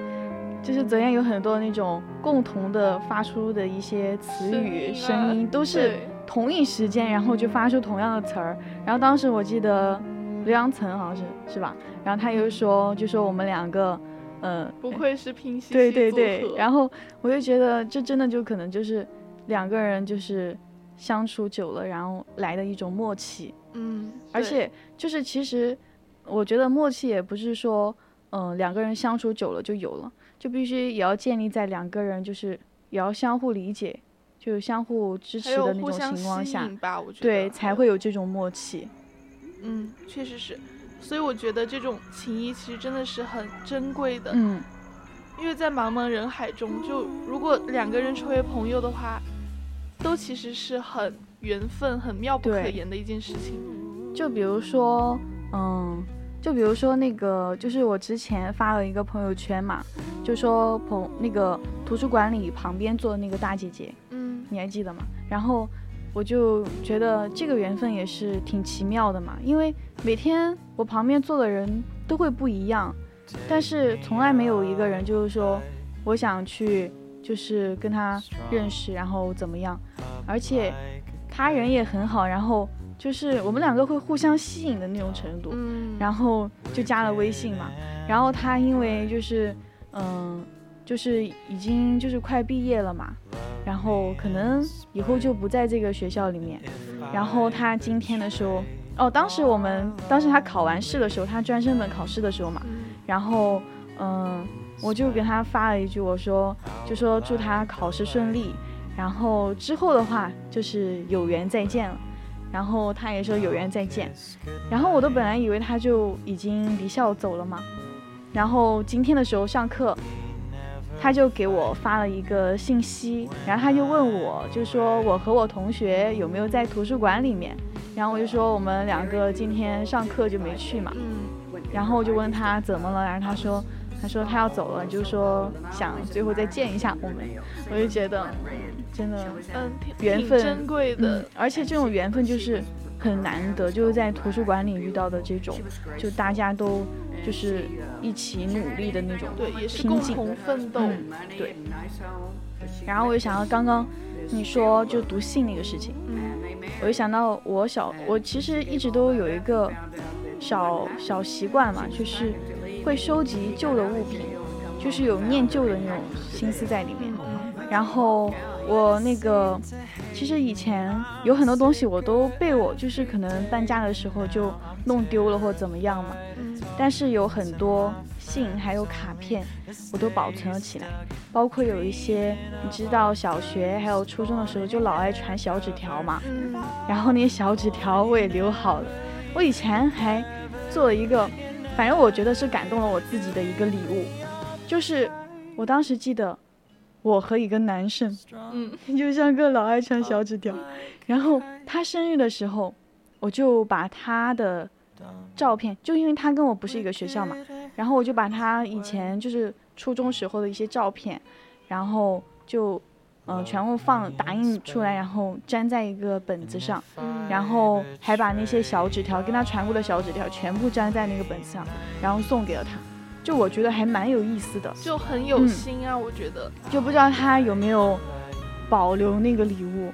就是昨天有很多那种共同的发出的一些词语、声音，都是同一时间，然后就发出同样的词儿。然后当时我记得刘洋岑好像是是吧？然后他又说，就说我们两个，呃，不愧是拼夕夕对对对，然后我就觉得这真的就可能就是两个人就是相处久了，然后来的一种默契。嗯，而且就是其实我觉得默契也不是说，嗯、两个人相处久了就有了，就必须也要建立在两个人就是也要相互理解，就是相互支持的那种情况下，对，才会有这种默契。嗯，确实是，所以我觉得这种情谊其实真的是很珍贵的，嗯，因为在茫茫人海中，就如果两个人成为朋友的话，都其实是很缘分、很妙不可言的一件事情。就比如说，嗯，就比如说那个，就是我之前发了一个朋友圈嘛，就说朋那个图书馆里旁边坐的那个大姐姐，嗯你还记得吗？然后我就觉得这个缘分也是挺奇妙的嘛，因为每天我旁边坐的人都会不一样，但是从来没有一个人就是说我想去就是跟他认识，然后怎么样，而且他人也很好，然后就是我们两个会互相吸引的那种程度，嗯，然后就加了微信嘛。然后他因为就是嗯，就是已经就是快毕业了嘛，然后可能以后就不在这个学校里面。然后他今天的时候，哦，当时我们当时他考完试的时候，他专升本考试的时候嘛，嗯然后嗯，我就给他发了一句，我说就说祝他考试顺利，然后之后的话就是有缘再见了。然后他也说有缘再见，然后我都本来以为他就已经离校走了嘛，然后今天的时候上课，他就给我发了一个信息，然后他就问我，就说我和我同学有没有在图书馆里面，然后我就说我们两个今天上课就没去嘛，嗯，然后我就问他怎么了，然后他说他说他要走了，就说想最后再见一下我们，我就觉得嗯真的嗯，缘分珍贵的。嗯，而且这种缘分就是很难得，就是在图书馆里遇到的这种，就大家都就是一起努力的那种对，也是。共同奋斗。嗯，对。然后我就想到刚刚你说就读信那个事情，嗯我就想到我小，我其实一直都有一个小小习惯嘛，就是会收集旧的物品，就是有念旧的那种心思在里面。然后我那个，其实以前有很多东西我都被我就是可能搬家的时候就弄丢了或怎么样嘛，嗯。但是有很多信还有卡片，我都保存了起来，包括有一些你知道小学还有初中的时候就老爱传小纸条嘛，嗯。然后那些小纸条我也留好了。我以前还做了一个，反正我觉得是感动了我自己的一个礼物，就是我当时记得我和一个男生，嗯。就像个老爱传小纸条，然后他生日的时候，我就把他的照片，就因为他跟我不是一个学校嘛，然后我就把他以前就是初中时候的一些照片，然后就嗯、呃全部放打印出来，然后粘在一个本子上，嗯，然后还把那些小纸条跟他传过的小纸条全部粘在那个本子上，然后送给了他。就我觉得还蛮有意思的，就很有嗯心啊，我觉得。就不知道他有没有保留那个礼物，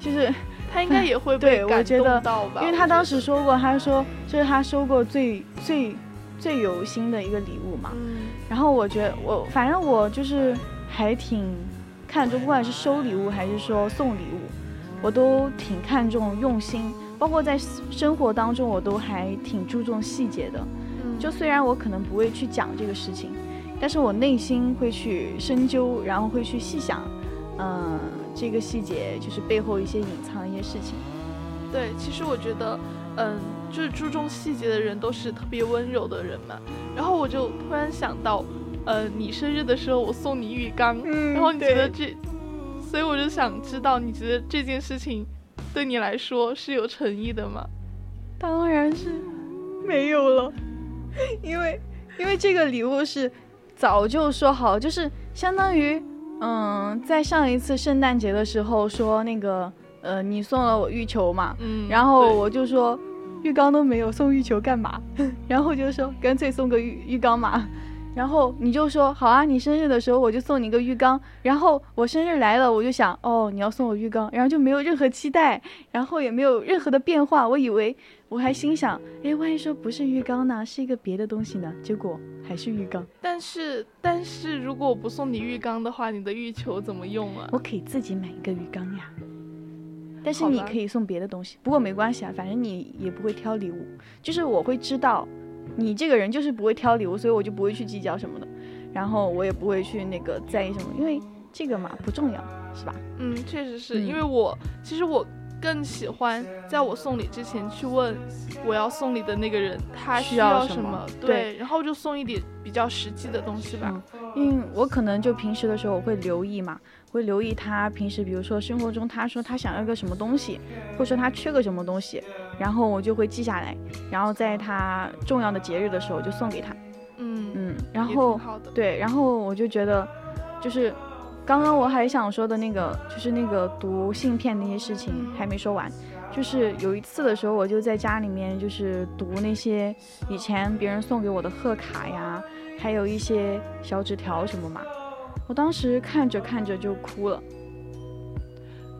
就是他应该也会对被感我觉得动到吧？因为他当时说过，他说这是他收过最最最有心的一个礼物嘛。嗯然后我觉得我反正我就是还挺看重，不管是收礼物还是说送礼物，我都挺看重用心，包括在生活当中我都还挺注重细节的。嗯就虽然我可能不会去讲这个事情，但是我内心会去深究，然后会去细想，嗯、这个细节就是背后一些隐藏的一些事情。对，其实我觉得，嗯，就是注重细节的人都是特别温柔的人嘛。然后我就突然想到，呃，你生日的时候我送你浴缸，嗯然后你觉得这，所以我就想知道，你觉得这件事情对你来说是有诚意的吗？当然是没有了，因为因为这个礼物是早就说好，就是相当于嗯，在上一次圣诞节的时候说那个呃，你送了我浴球嘛，嗯，然后我就说浴缸都没有，送浴球干嘛？然后就说干脆送个浴浴缸嘛。然后你就说好啊，你生日的时候我就送你个浴缸。然后我生日来了，我就想哦，你要送我浴缸，然后就没有任何期待，然后也没有任何的变化。我以为我还心想，哎，万一说不是浴缸呢，是一个别的东西呢？结果还是浴缸。但是但是如果我不送你浴缸的话，你的浴球怎么用啊？我可以自己买一个浴缸呀。但是你可以送别的东西，不过没关系啊，反正你也不会挑礼物，就是我会知道你这个人就是不会挑礼物，所以我就不会去计较什么的，然后我也不会去那个在意什么，因为这个嘛不重要，是吧？嗯，确实是、嗯因为我其实我更喜欢在我送礼之前去问我要送礼的那个人他需需要什么什么，对然后就送一点比较实际的东西吧。因为我可能就平时的时候我会留意嘛，会留意他平时比如说生活中他说他想要个什么东西，或者说他缺个什么东西，然后我就会记下来，然后在他重要的节日的时候就送给他，嗯，嗯，然后。对，然后我就觉得，就是刚刚我还想说的那个，就是那个读信片那些事情还没说完。就是有一次的时候，我就在家里面就是读那些以前别人送给我的贺卡呀，还有一些小纸条什么嘛。我当时看着看着就哭了。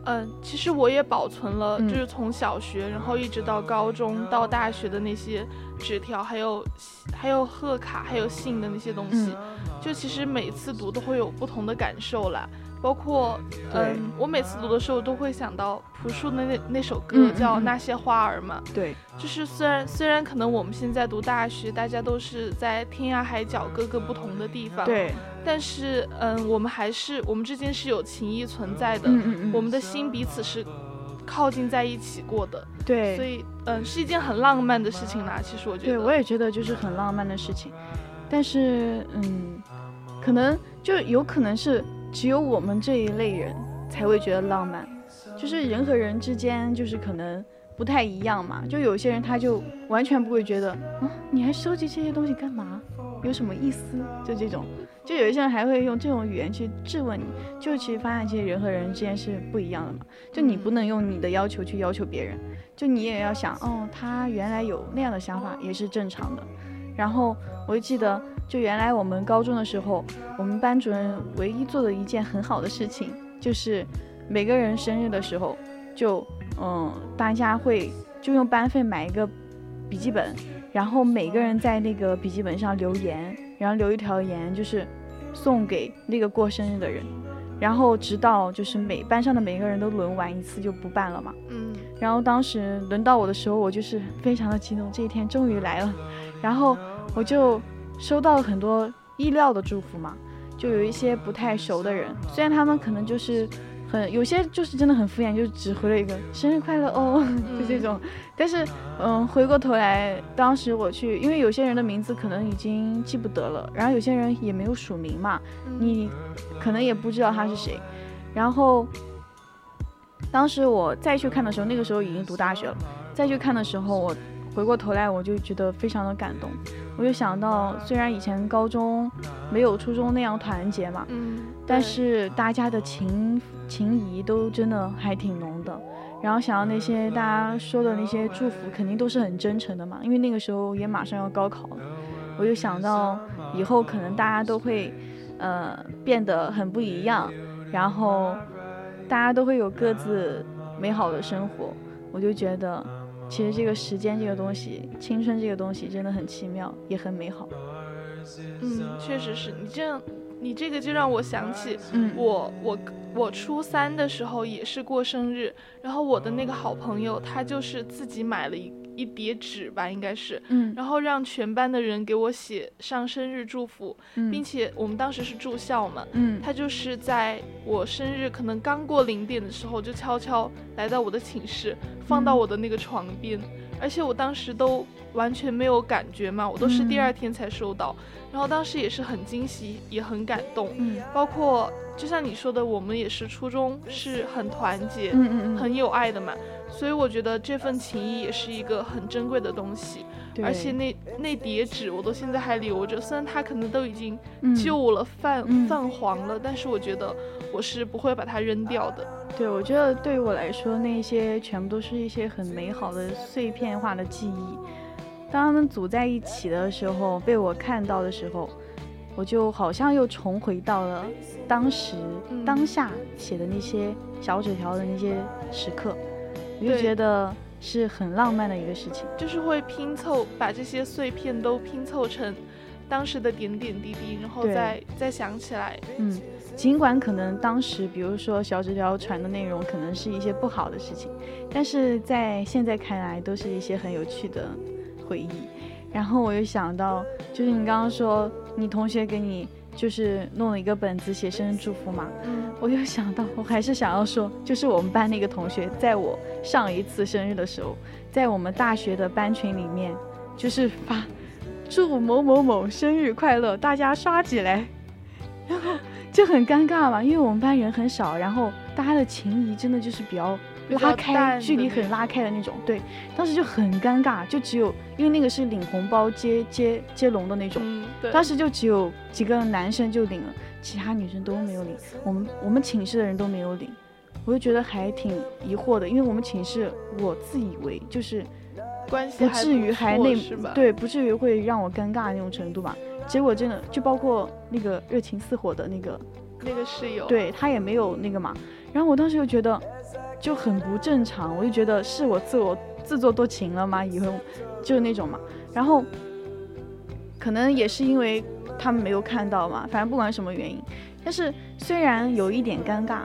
嗯，其实我也保存了，嗯就是从小学，然后一直到高中到大学的那些纸条，还有还有贺卡，还有信的那些东西。就其实每次读都会有不同的感受啦，包括嗯，我每次读的时候都会想到朴树的那那首歌叫《嗯那些花儿》嘛。对，就是虽然虽然可能我们现在读大学，大家都是在天涯海角各个不同的地方，，对，但是嗯，我们还是我们之间是有情谊存在的，嗯嗯嗯，我们的心彼此是靠近在一起过的，对所，以嗯，是一件很浪漫的事情啦。其实我觉得，对我也觉得就是很浪漫的事情，但是嗯，可能就有可能是只有我们这一类人才会觉得浪漫，就是人和人之间就是可能不太一样嘛。就有些人他就完全不会觉得，啊，你还收集这些东西干嘛？有什么意思？就这种，就有一些人还会用这种语言去质问你，就其实发现这些人和人之间是不一样的嘛。就你不能用你的要求去要求别人，就你也要想，哦，他原来有那样的想法也是正常的。然后我就记得，就原来我们高中的时候，我们班主任唯一做的一件很好的事情，就是每个人生日的时候，就嗯，大家会就用班费买一个笔记本，然后每个人在那个笔记本上留言，然后留一条言，就是送给那个过生日的人，然后直到就是每班上的每个人都轮完一次就不办了嘛。嗯然后当时轮到我的时候，我就是非常的激动，这一天终于来了。然后我就收到了很多意料的祝福嘛，就有一些不太熟的人，虽然他们可能就是很有些就是真的很敷衍，就只回了一个生日快乐哦，就这种。但是嗯，回过头来，当时我去，因为有些人的名字可能已经记不得了，然后有些人也没有署名嘛，嗯你可能也不知道他是谁。然后当时我再去看的时候，那个时候已经读大学了，再去看的时候，我回过头来我就觉得非常的感动。我就想到，虽然以前高中没有初中那样团结嘛，嗯，但是大家的情情谊都真的还挺浓的。然后想到那些大家说的那些祝福，肯定都是很真诚的嘛，因为那个时候也马上要高考了。我就想到以后可能大家都会，呃，变得很不一样，然后大家都会有各自美好的生活。我就觉得，其实这个时间这个东西，青春这个东西真的很奇妙，也很美好。嗯，确实是你这样，你这个就让我想起嗯，我我我初三的时候也是过生日，然后我的那个好朋友他就是自己买了一一叠纸吧，应该是，嗯。然后让全班的人给我写上生日祝福，嗯，并且我们当时是住校嘛，嗯。他就是在我生日可能刚过零点的时候，就悄悄来到我的寝室，放到嗯。我的那个床边，而且我当时都完全没有感觉嘛，我都是第嗯。二天才收到，然后当时也是很惊喜，也很感动，嗯。包括就像你说的，我们也是初中是很团结、嗯嗯嗯，很有爱的嘛，所以我觉得这份情谊也是一个很珍贵的东西，而且那那叠纸我都现在还留着，虽然它可能都已经嗯旧了、泛嗯泛黄了，但是我觉得我是不会把它扔掉的。对，我觉得对于我来说，那些全部都是一些很美好的碎片化的记忆。当他们组在一起的时候，被我看到的时候，我就好像又重回到了当时、嗯当下写的那些小纸条的那些时刻，我就觉得是很浪漫的一个事情。就是会拼凑，把这些碎片都拼凑成当时的点点滴滴，然后再再想起来。嗯，尽管可能当时，比如说小纸条传的内容可能是一些不好的事情，但是在现在看来都是一些很有趣的回忆。然后我又想到，就是你刚刚说你同学给你就是弄了一个本子写生日祝福嘛，嗯。我又想到，我还是想要说，就是我们班那个同学，在我上一次生日的时候，在我们大学的班群里面，就是发祝某某某生日快乐，大家刷起来，然后就很尴尬嘛，因为我们班人很少，然后大家的情谊真的就是比较拉开，距离很拉开的那种，对，当时就很尴尬，就只有因为那个是领红包接接接龙的那种，嗯，当时就只有几个男生就领了，其他女生都没有领，我们我们寝室的人都没有领，我就觉得还挺疑惑的，因为我们寝室我自以为就是关系不至于还那对，不至于会让我尴尬那种程度吧。结果真的就包括那个热情似火的那个，那个室友，对他也没有那个嘛。然后我当时就觉得就很不正常，我就觉得是我自我自作多情了吗？以后就是那种嘛。然后可能也是因为他们没有看到嘛，反正不管什么原因，但是虽然有一点尴尬，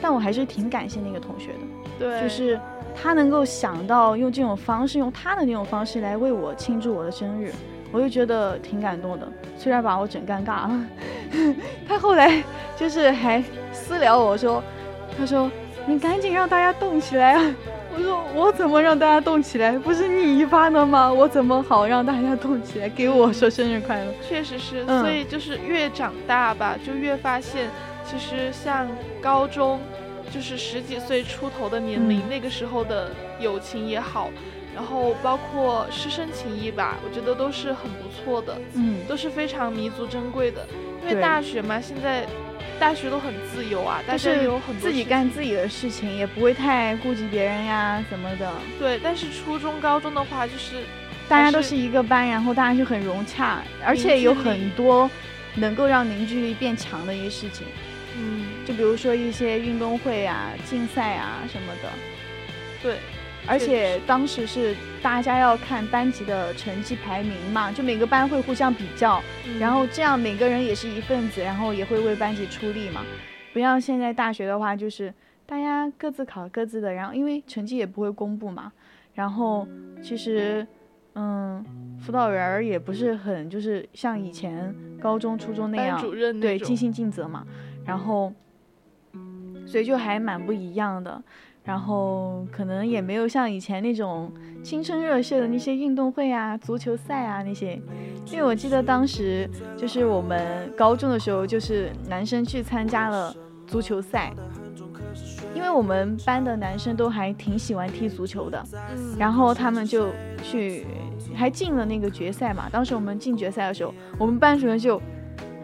但我还是挺感谢那个同学的。对，就是他能够想到用这种方式，用他的那种方式来为我庆祝我的生日，我就觉得挺感动的。虽然把我整尴尬了，他后来就是还私聊我说，他说你赶紧让大家动起来啊！我说我怎么让大家动起来？不是你发的吗？我怎么好让大家动起来？给我说生日快乐。确实是，嗯所以就是越长大吧，就越发现，其实像高中，就是十几岁出头的年龄，嗯那个时候的友情也好，然后包括师生情谊吧，我觉得都是很不错的，嗯，都是非常弥足珍贵的。因为大学嘛，现在大学都很自由啊，但是有很多自己干自己的事情，也不会太顾及别人呀什么的。对，但是初中、高中的话，就是大家都是是一个班，然后大家就很融洽，而且有很多能够让凝聚力变强的一些事情，嗯，就比如说一些运动会啊、竞赛啊什么的，对，而且当时是大家要看班级的成绩排名嘛，就每个班会互相比较，嗯。然后这样每个人也是一份子，然后也会为班级出力嘛。不像现在大学的话，就是大家各自考各自的，然后因为成绩也不会公布嘛，然后其实，嗯，辅导员儿也不是很就是像以前高中、初中那样，主任那对尽心尽责嘛，然后，所以就还蛮不一样的。然后可能也没有像以前那种青春热血的那些运动会啊、足球赛啊那些，因为我记得当时就是我们高中的时候，就是男生去参加了足球赛，因为我们班的男生都还挺喜欢踢足球的，嗯，然后他们就去还进了那个决赛嘛。当时我们进决赛的时候，我们班主任就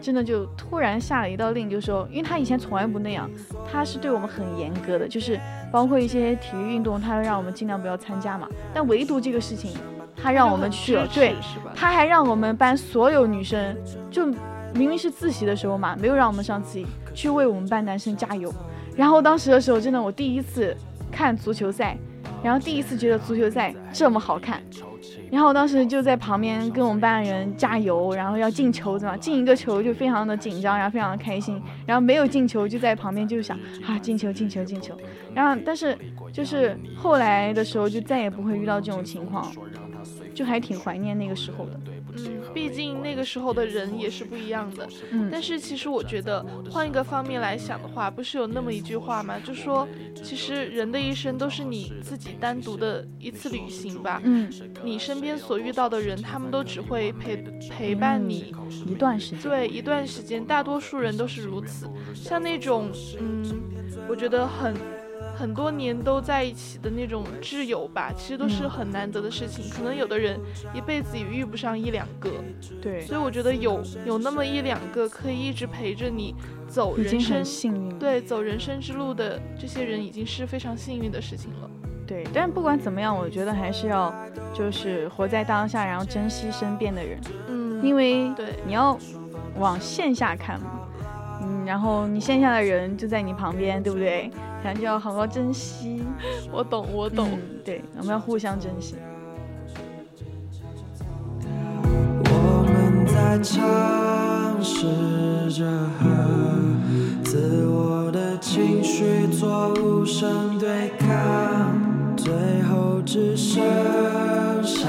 真的就突然下了一道令，就说，因为他以前从来不那样，他是对我们很严格的，就是包括一些体育运动，他让我们尽量不要参加嘛。但唯独这个事情，他让我们去了，对，他还让我们班所有女生，就明明是自习的时候嘛，没有让我们上自习，去为我们班男生加油。然后当时的时候，真的我第一次看足球赛，然后第一次觉得足球赛这么好看。然后我当时就在旁边跟我们班的人加油，然后要进球，怎么进一个球就非常的紧张，然后非常的开心，然后没有进球就在旁边就想啊进球进球进球，然后但是就是后来的时候就再也不会遇到这种情况，就还挺怀念那个时候的。嗯，毕竟那个时候的人也是不一样的。嗯，但是其实我觉得，换一个方面来想的话，不是有那么一句话吗？就说其实人的一生都是你自己单独的一次旅行吧。嗯，你身边所遇到的人，他们都只会陪陪伴你一段时间。对一段时间，大多数人都是如此。像那种，嗯，我觉得很很多年都在一起的那种挚友吧，其实都是嗯很难得的事情。可能有的人一辈子也遇不上一两个，对，所以我觉得有有那么一两个可以一直陪着你走人生幸运。对走人生之路的这些人，已经是非常幸运的事情了。对，但不管怎么样，我觉得还是要就是活在当下，然后珍惜身边的人，嗯，因为对你要往线下看嘛，嗯，然后你线下的人就在你旁边，对不对？然后就要好好珍惜。我懂，我懂。嗯，对，我们要互相珍惜。我们在尝试着和自我的情绪做无声对抗，最后只剩下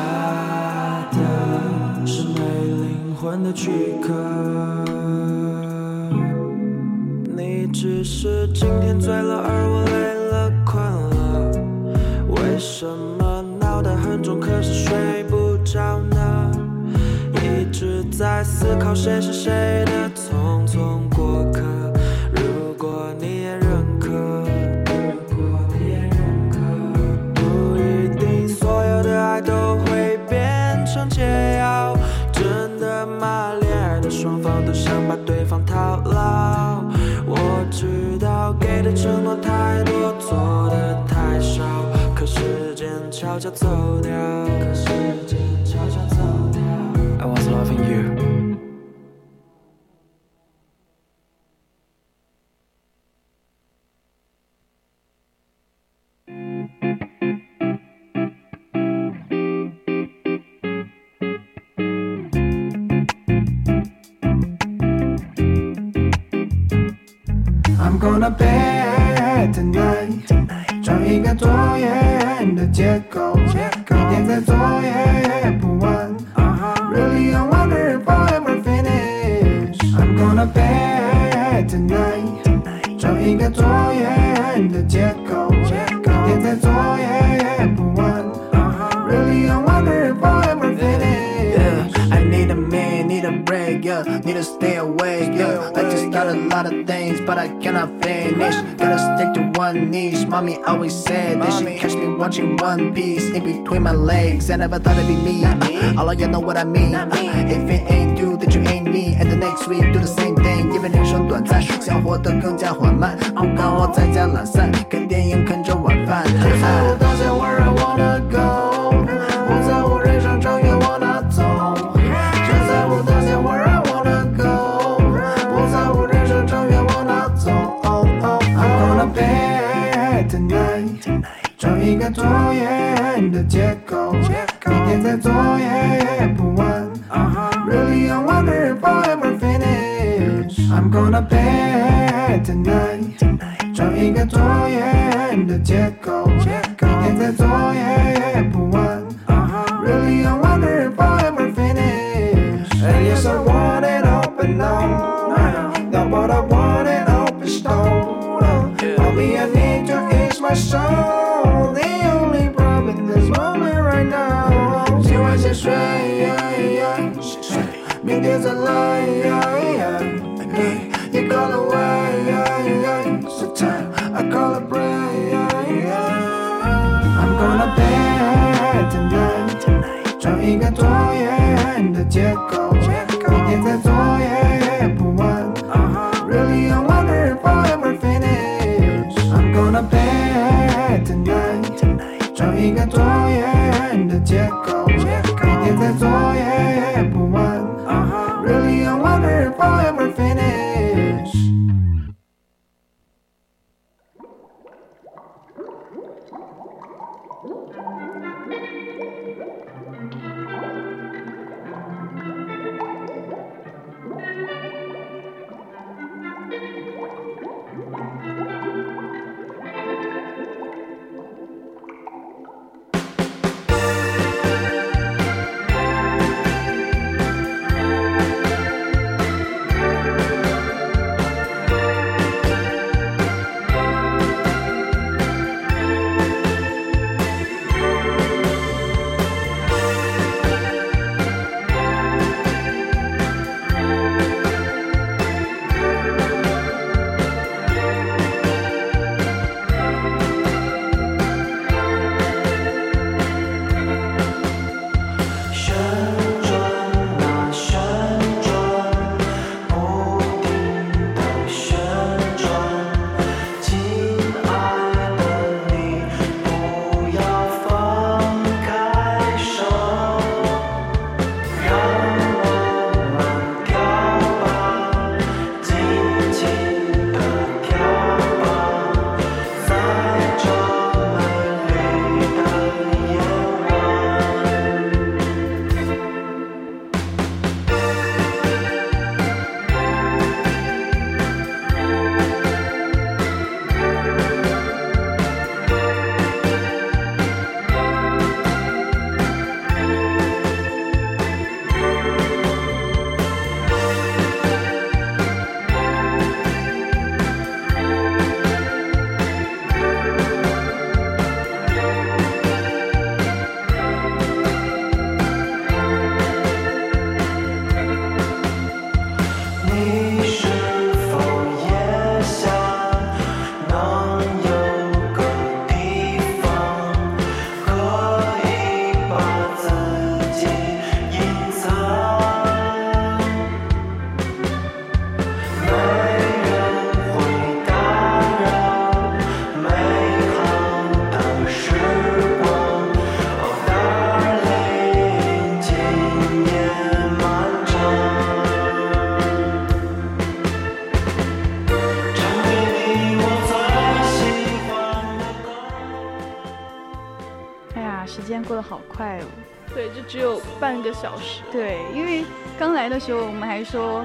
的是没灵魂的躯壳。只是今天醉了，而我累了，困了。为什么脑袋很重，可是睡不着呢？一直在思考谁是谁的匆匆过客。如果你也认可，如果你也认可，不一定所有的爱都会变成解药。真的吗？恋爱的双方都想把承诺太多，做的太少，可时间悄悄走掉，可时间悄悄走掉。I was loving you. I'm gonna 天再做也不晚。Really I wonder if I'll ever finish。I'm gonna bed tonight，找一个多远的借口，明天 need a break, yeah. Need to stay awake, yeah. I just got a lot of things, but I cannot finish. Gotta stick to one niche. Mommy always said that she catch me watching One Piece in between my legs. I never thought it'd be me. All of you know what I mean. If it ain't you, then you ain't me. And the next week do the same thing. 因为人生短暂，想活得更加缓慢。不敢我在家懒散，看电影，看着晚饭。我当下 where I wanna go， 哪走。I'm gonna bed tonight，找一个多 的结构，一天在做也也不完。Really, I wonder if I'll ever finish. I'm gonna bed tonight，装一个多元的结构，一天在做也也不完。Really, I wonder if I'll ever finish. And yes, I want it open now. Now, but I want it open stone. Tell me I need to ease my soul. Now. 今晚先睡，明天再来。You call away, so time I call a break. I'm gonna bed tonight，找一个拖延的借口，明天再做小时。对，因为刚来的时候我们还说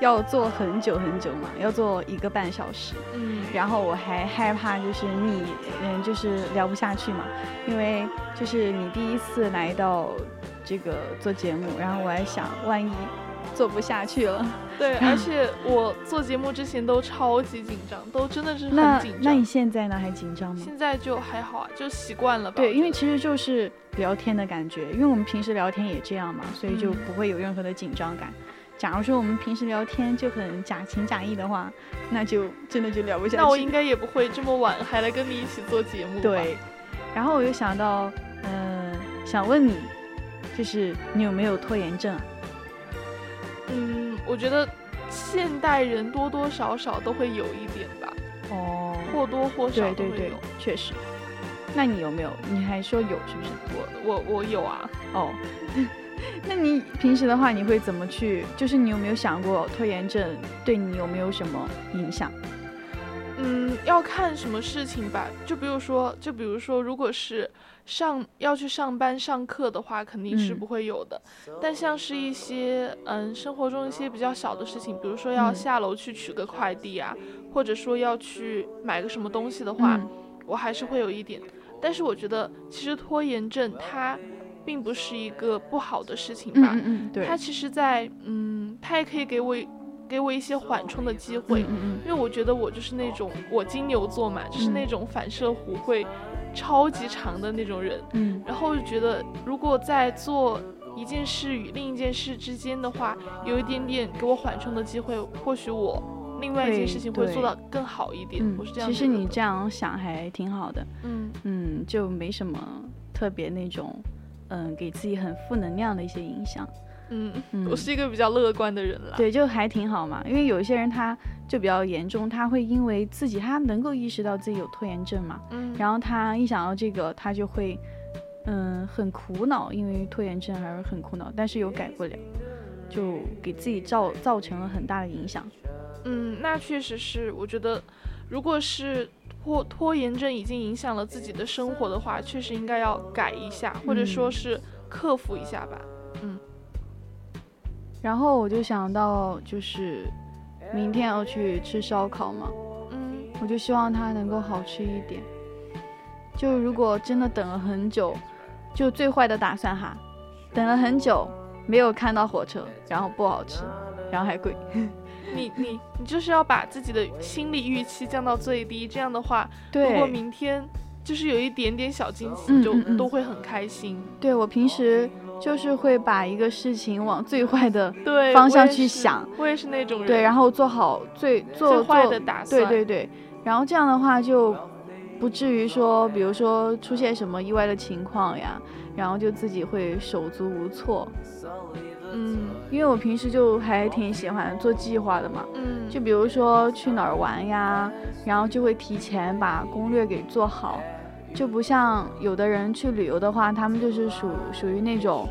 要做很久很久嘛，要做一个半小时。嗯，然后我还害怕就是你，嗯，就是聊不下去嘛，因为就是你第一次来到这个做节目，然后我还想万一做不下去了，对，而且 我做节目之前都超级紧张，都真的是很紧张。那你现在呢还紧张吗？现在就还好啊，就习惯了吧。对，因为其实就是聊天的感觉，因为我们平时聊天也这样嘛，所以就嗯不会有任何的紧张感。假如说我们平时聊天就很假情假意的话，那就真的就聊不下去。那我应该也不会这么晚还来跟你一起做节目吧。对，然后我又想到，嗯、想问你，就是你有没有拖延症啊？嗯，我觉得现代人多多少少都会有一点吧，哦，或多或少对对对都会有。，确实。那你有没有？你还说有是不是？我我我有啊，哦，那你平时的话，你会怎么去？就是你有没有想过拖延症对你有没有什么影响？嗯，要看什么事情吧。就比如说，就比如说，如果是上要去上班上课的话，肯定是嗯不会有的。但像是一些嗯生活中一些比较小的事情，比如说要嗯下楼去取个快递啊，或者说要去买个什么东西的话，嗯我还是会有一点。但是我觉得，其实拖延症它并不是一个不好的事情吧。嗯嗯嗯，对，它其实在，嗯，它也可以给我给我一些缓冲的机会，因为我觉得我就是那种我金牛座嘛，就是嗯那种反射弧会超级长的那种人，嗯。然后就觉得如果在做一件事与另一件事之间的话，有一点点给我缓冲的机会，或许我另外一件事情会做对到更好一点。嗯我是这样其实你这样想还挺好的，嗯。嗯，就没什么特别那种，嗯，给自己很负能量的一些影响。嗯，嗯我是一个比较乐观的人啦。对，就还挺好嘛。因为有一些人他就比较严重，他会因为自己他能够意识到自己有拖延症嘛，嗯，然后他一想到这个，他就会嗯很苦恼，因为拖延症还是很苦恼，但是又改不了，就给自己造造成了很大的影响。嗯，那确实是，我觉得，如果是拖拖延症已经影响了自己的生活的话，确实应该要改一下，或者说嗯是克服一下吧。然后我就想到，就是明天要去吃烧烤嘛，嗯我就希望它能够好吃一点。就如果真的等了很久，就最坏的打算哈，等了很久没有看到火车，然后不好吃，然后还贵。你你你就是要把自己的心理预期降到最低，这样的话，如果，明天就是有一点点小惊喜，就都会很开心。对我平时就是会把一个事情往最坏的 对，方向去想，我也是那种人。对，然后做好最做最坏的打算。对对对，然后这样的话就不至于说，比如说出现什么意外的情况呀，然后就自己会手足无措。嗯因为我平时就还挺喜欢做计划的嘛，嗯，就比如说去哪儿玩呀，然后就会提前把攻略给做好，就不像有的人去旅游的话，他们就是属属于那种，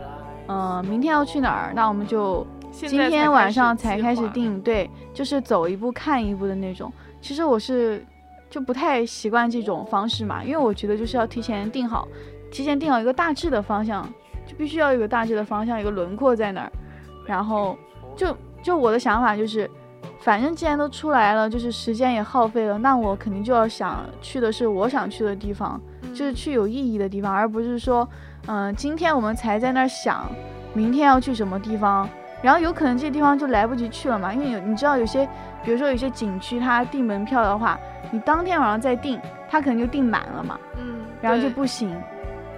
嗯、明天要去哪儿，那我们就今天晚上才。开始定，对，就是走一步看一步的那种。其实我是就不太习惯这种方式嘛，因为我觉得就是要提前定好，提前定好一个大致的方向，就必须要有一个大致的方向，一个轮廓在那儿。然后就就我的想法就是，反正既然都出来了，就是时间也耗费了，那我肯定就要想去的是我想去的地方，就是去有意义的地方，而不是说，嗯、今天我们才在那儿想，明天要去什么地方，然后有可能这地方就来不及去了嘛，因为有你知道有些，比如说有些景区它订门票的话，你当天晚上再订，它可能就订满了嘛，嗯，然后就不行，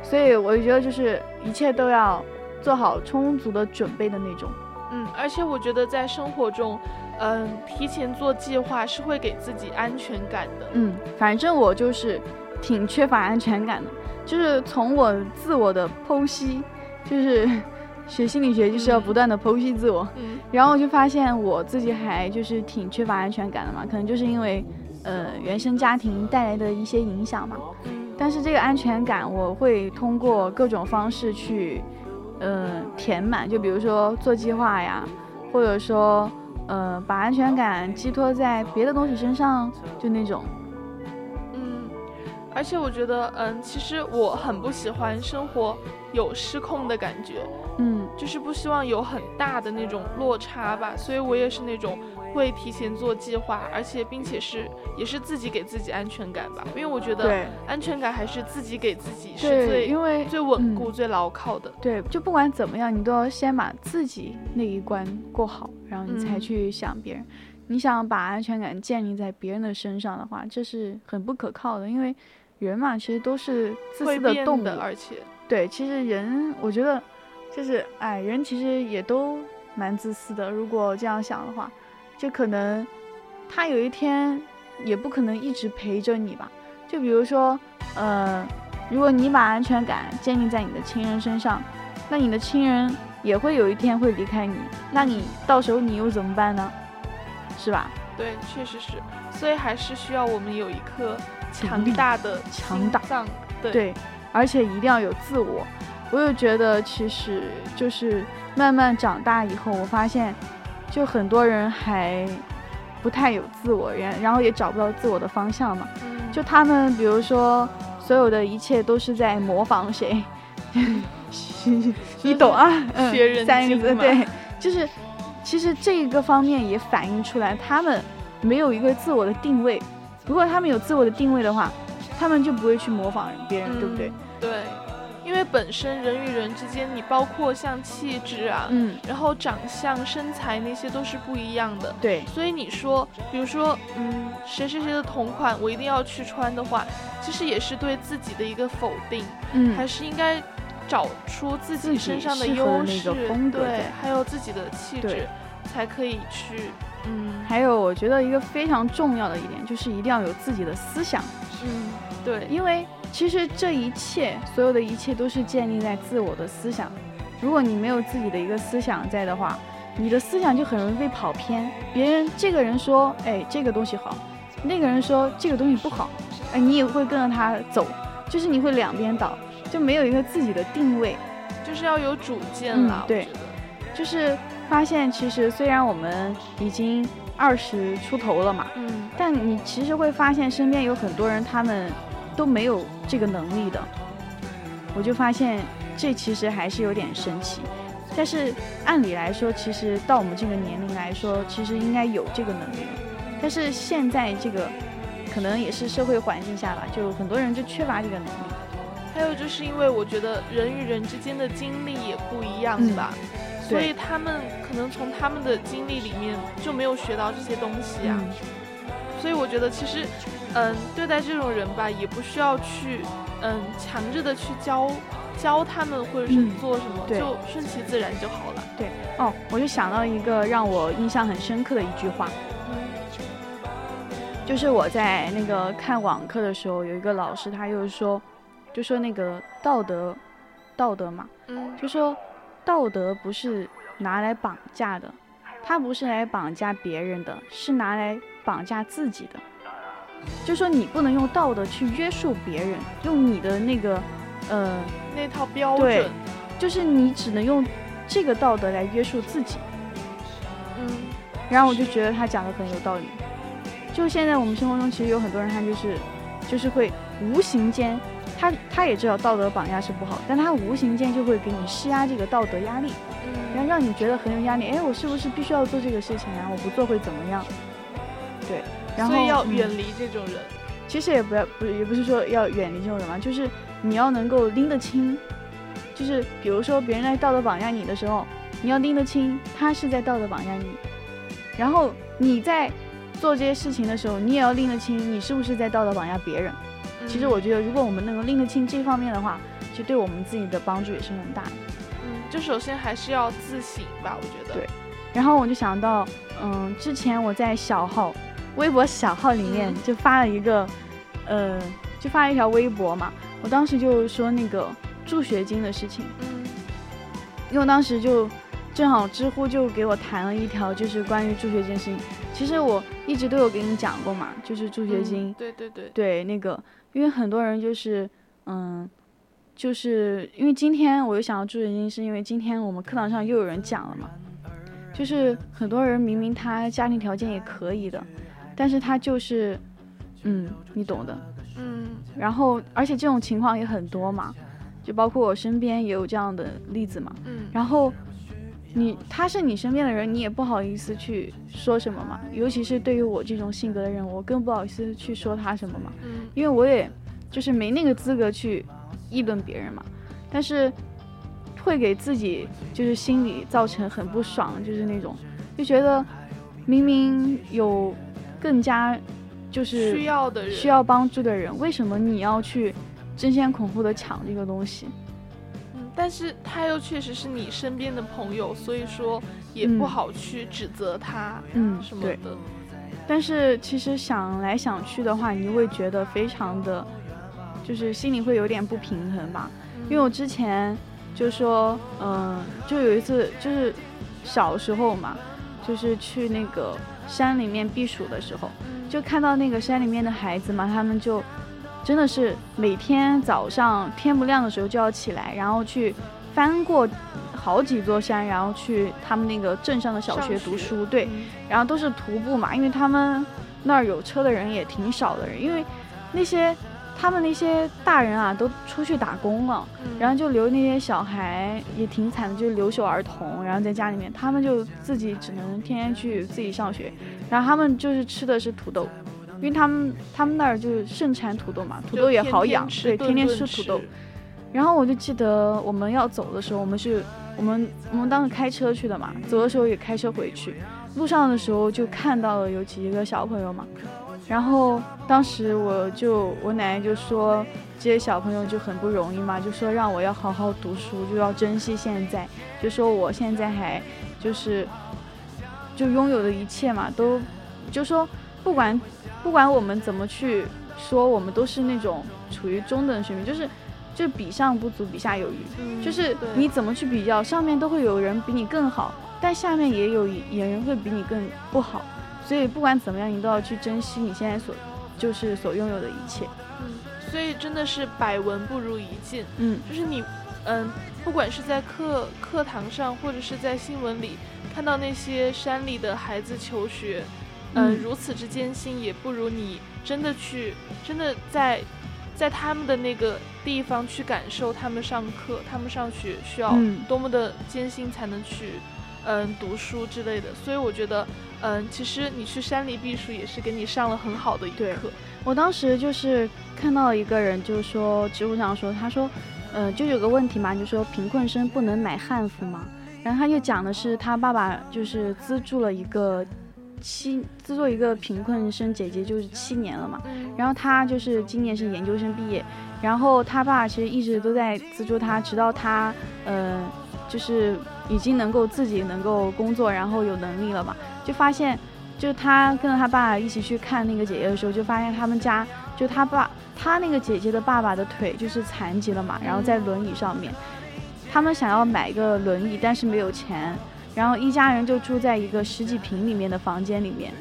所以我就觉得就是一切都要做好充足的准备的那种。嗯，而且我觉得在生活中，嗯，提前做计划是会给自己安全感的。嗯，反正我就是挺缺乏安全感的，就是从我自我的剖析，就是 学心理学就是要不断的剖析自我，嗯然后我就发现我自己还就是挺缺乏安全感的嘛，可能就是因为呃原生家庭带来的一些影响嘛。嗯但是这个安全感，我会通过各种方式去，呃，填满。就比如说做计划呀，或者说，呃，把安全感寄托在别的东西身上，就那种。嗯，而且我觉得，嗯，其实我很不喜欢生活有失控的感觉，嗯就是不希望有很大的那种落差吧。所以我也是那种会提前做计划，而且并且是也是自己给自己安全感吧。因为我觉得安全感还是自己给自己是，最因为最稳固、嗯最牢靠的。对，就不管怎么样，你都要先把自己那一关过好，然后你才嗯去想别人。你想把安全感建立在别人的身上的话，这是很不可靠的，因为人嘛，其实都是自会私的动物，而且，对，其实人，我觉得就是，哎，人其实也都蛮自私的。如果这样想的话，就可能他有一天也不可能一直陪着你吧。就比如说，呃，如果你把安全感建立在你的亲人身上，那你的亲人也会有一天会离开你，那你到时候你又怎么办呢？是吧？对，确实是，所以还是需要我们有一颗强大的强大脏，对，对，而且一定要有自我。我又觉得，其实就是慢慢长大以后，我发现，就很多人还不太有自我，然然后也找不到自我的方向嘛。嗯就他们比如说所有的一切都是在模仿谁 你懂啊？嗯学人三个字，嘛对，就是其实这一个方面也反映出来他们没有一个自我的定位。如果他们有自我的定位的话，他们就不会去模仿别人，对不对？嗯？对，因为本身人与人之间，你包括像气质啊，嗯，然后长相、身材那些都是不一样的。对，所以你说，比如说，嗯，谁谁谁的同款我一定要去穿的话，其实也是对自己的一个否定，嗯。还是应该找出自己身上的优势，对，还有自己的气质对，才可以去，嗯。还有我觉得一个非常重要的一点就是一定要有自己的思想，嗯，对，因为其实这一切所有的一切都是建立在自我的思想。如果你没有自己的一个思想在的话，你的思想就很容易被跑偏。别人这个人说，哎，这个东西好，那个人说这个东西不好，哎，你也会跟着他走，就是你会两边倒，就没有一个自己的定位。就是要有主见啦，嗯对，就是发现其实虽然我们已经二十出头了嘛，嗯但你其实会发现身边有很多人，他们都没有这个能力的。我就发现这其实还是有点神奇。但是按理来说，其实到我们这个年龄来说，其实应该有这个能力了。但是现在这个可能也是社会环境下吧，就很多人就缺乏这个能力。还有就是因为我觉得人与人之间的经历也不一样嗯吧，所以他们可能从他们的经历里面就没有学到这些东西啊。嗯。所以我觉得其实，嗯，对待这种人吧，也不需要去，嗯，强制的去教教他们或者是嗯做什么，对。就顺其自然就好了。对。哦，我就想到一个让我印象很深刻的一句话，嗯。就是我在那个看网课的时候，有一个老师他就是说，就说那个道德，道德嘛，嗯。就说道德不是拿来绑架的，它不是来绑架别人的，是拿来绑架自己的。就说你不能用道德去约束别人，用你的那个，呃，那套标准，就是你只能用这个道德来约束自己。嗯然后我就觉得他讲的很有道理。就现在我们生活中，其实有很多人，他就是，就是会无形间，他他也知道道德绑架是不好，但他无形间就会给你施压这个道德压力，然后嗯，让你觉得很有压力。哎，我是不是必须要做这个事情啊？我不做会怎么样？对，然后所以要嗯远离这种人。其实也不要不也不是说要远离这种人嘛，就是你要能够拎得清，就是比如说别人来道德绑架你的时候，你要拎得清他是在道德绑架你，然后你在做这些事情的时候，你也要拎得清你是不是在道德绑架别人。其实嗯我觉得，如果我们能够拎得清这方面的话，其实对我们自己的帮助也是很大的。嗯，就首先还是要自省吧，我觉得。对然后我就想到，嗯，之前我在小号、微博小号里面嗯就发了一个，呃，就发了一条微博嘛。我当时就说那个助学金的事情，嗯因为我当时就正好知乎就给我谈了一条，就是关于助学金的事情。其实我一直都有给你讲过嘛，就是助学嗯金，对对对，对那个，因为很多人就是，嗯，就是因为今天我又想要助学金，是因为今天我们课堂上又有人讲了嘛，就是很多人明明他家庭条件也可以的，但是他就是，嗯，你懂的。嗯然后而且这种情况也很多嘛，就包括我身边也有这样的例子嘛。嗯，然后你他是你身边的人，你也不好意思去说什么嘛，尤其是对于我这种性格的人，我更不好意思去说他什么嘛。嗯因为我也就是没那个资格去议论别人嘛，但是会给自己就是心里造成很不爽，就是那种就觉得明明有更加就是需要的人需要帮助的人，为什么你要去争先恐后的抢这个东西？嗯，但是他又确实是你身边的朋友，所以说也不嗯好去指责他，嗯什么的。但是其实想来想去的话，你会觉得非常的，就是心里会有点不平衡吧。因为我之前就说，嗯、就有一次就是小时候嘛，就是去那个山里面避暑的时候，就看到那个山里面的孩子嘛，他们就真的是每天早上天不亮的时候就要起来，然后去翻过好几座山，然后去他们那个镇上的小学读书，对，然后都是徒步嘛，因为他们那儿有车的人也挺少的人，因为那些他们那些大人啊都出去打工了，然后就留那些小孩也挺惨的，就是留守儿童，然后在家里面，他们就自己只能天天去自己上学，然后他们就是吃的是土豆。因为他们他们那儿就是盛产土豆嘛，土豆也好养，对，天天吃土豆。然后我就记得我们要走的时候，我们是我们我们当时开车去的嘛，走的时候也开车回去。路上的时候就看到了有几个小朋友嘛，然后当时我就我奶奶就说这些小朋友就很不容易嘛，就说让我要好好读书，就要珍惜现在，就说我现在还就是就拥有的一切嘛，都就说不管不管我们怎么去说，我们都是那种处于中等水平，就是。就比上不足，比下有余。嗯就是你怎么去比较，上面都会有人比你更好，但下面也有也人会比你更不好。所以不管怎么样，你都要去珍惜你现在所就是所拥有的一切。嗯，所以真的是百闻不如一见。嗯，就是你，嗯，不管是在课课堂上，或者是在新闻里看到那些山里的孩子求学，嗯，嗯如此之艰辛，也不如你真的去，真的在。在他们的那个地方去感受他们上课、他们上学需要嗯多么的艰辛才能去，嗯，读书之类的。所以我觉得，嗯，其实你去山里避暑也是给你上了很好的一对课。我当时就是看到一个人，就是说知乎上说，他说，呃，就有个问题嘛，就说贫困生不能买汉服嘛。然后他就讲的是他爸爸就是资助了一个七资助一个贫困生姐姐，就是七年了嘛。然后她就是今年是研究生毕业，然后她爸其实一直都在资助她，直到她呃就是已经能够自己能够工作，然后有能力了嘛，就发现就她跟着他爸一起去看那个姐姐的时候，就发现他们家就她爸她那个姐姐的爸爸的腿就是残疾了嘛，然后在轮椅上面，他们想要买一个轮椅，但是没有钱，然后一家人就住在一个十几平里面的房间里面，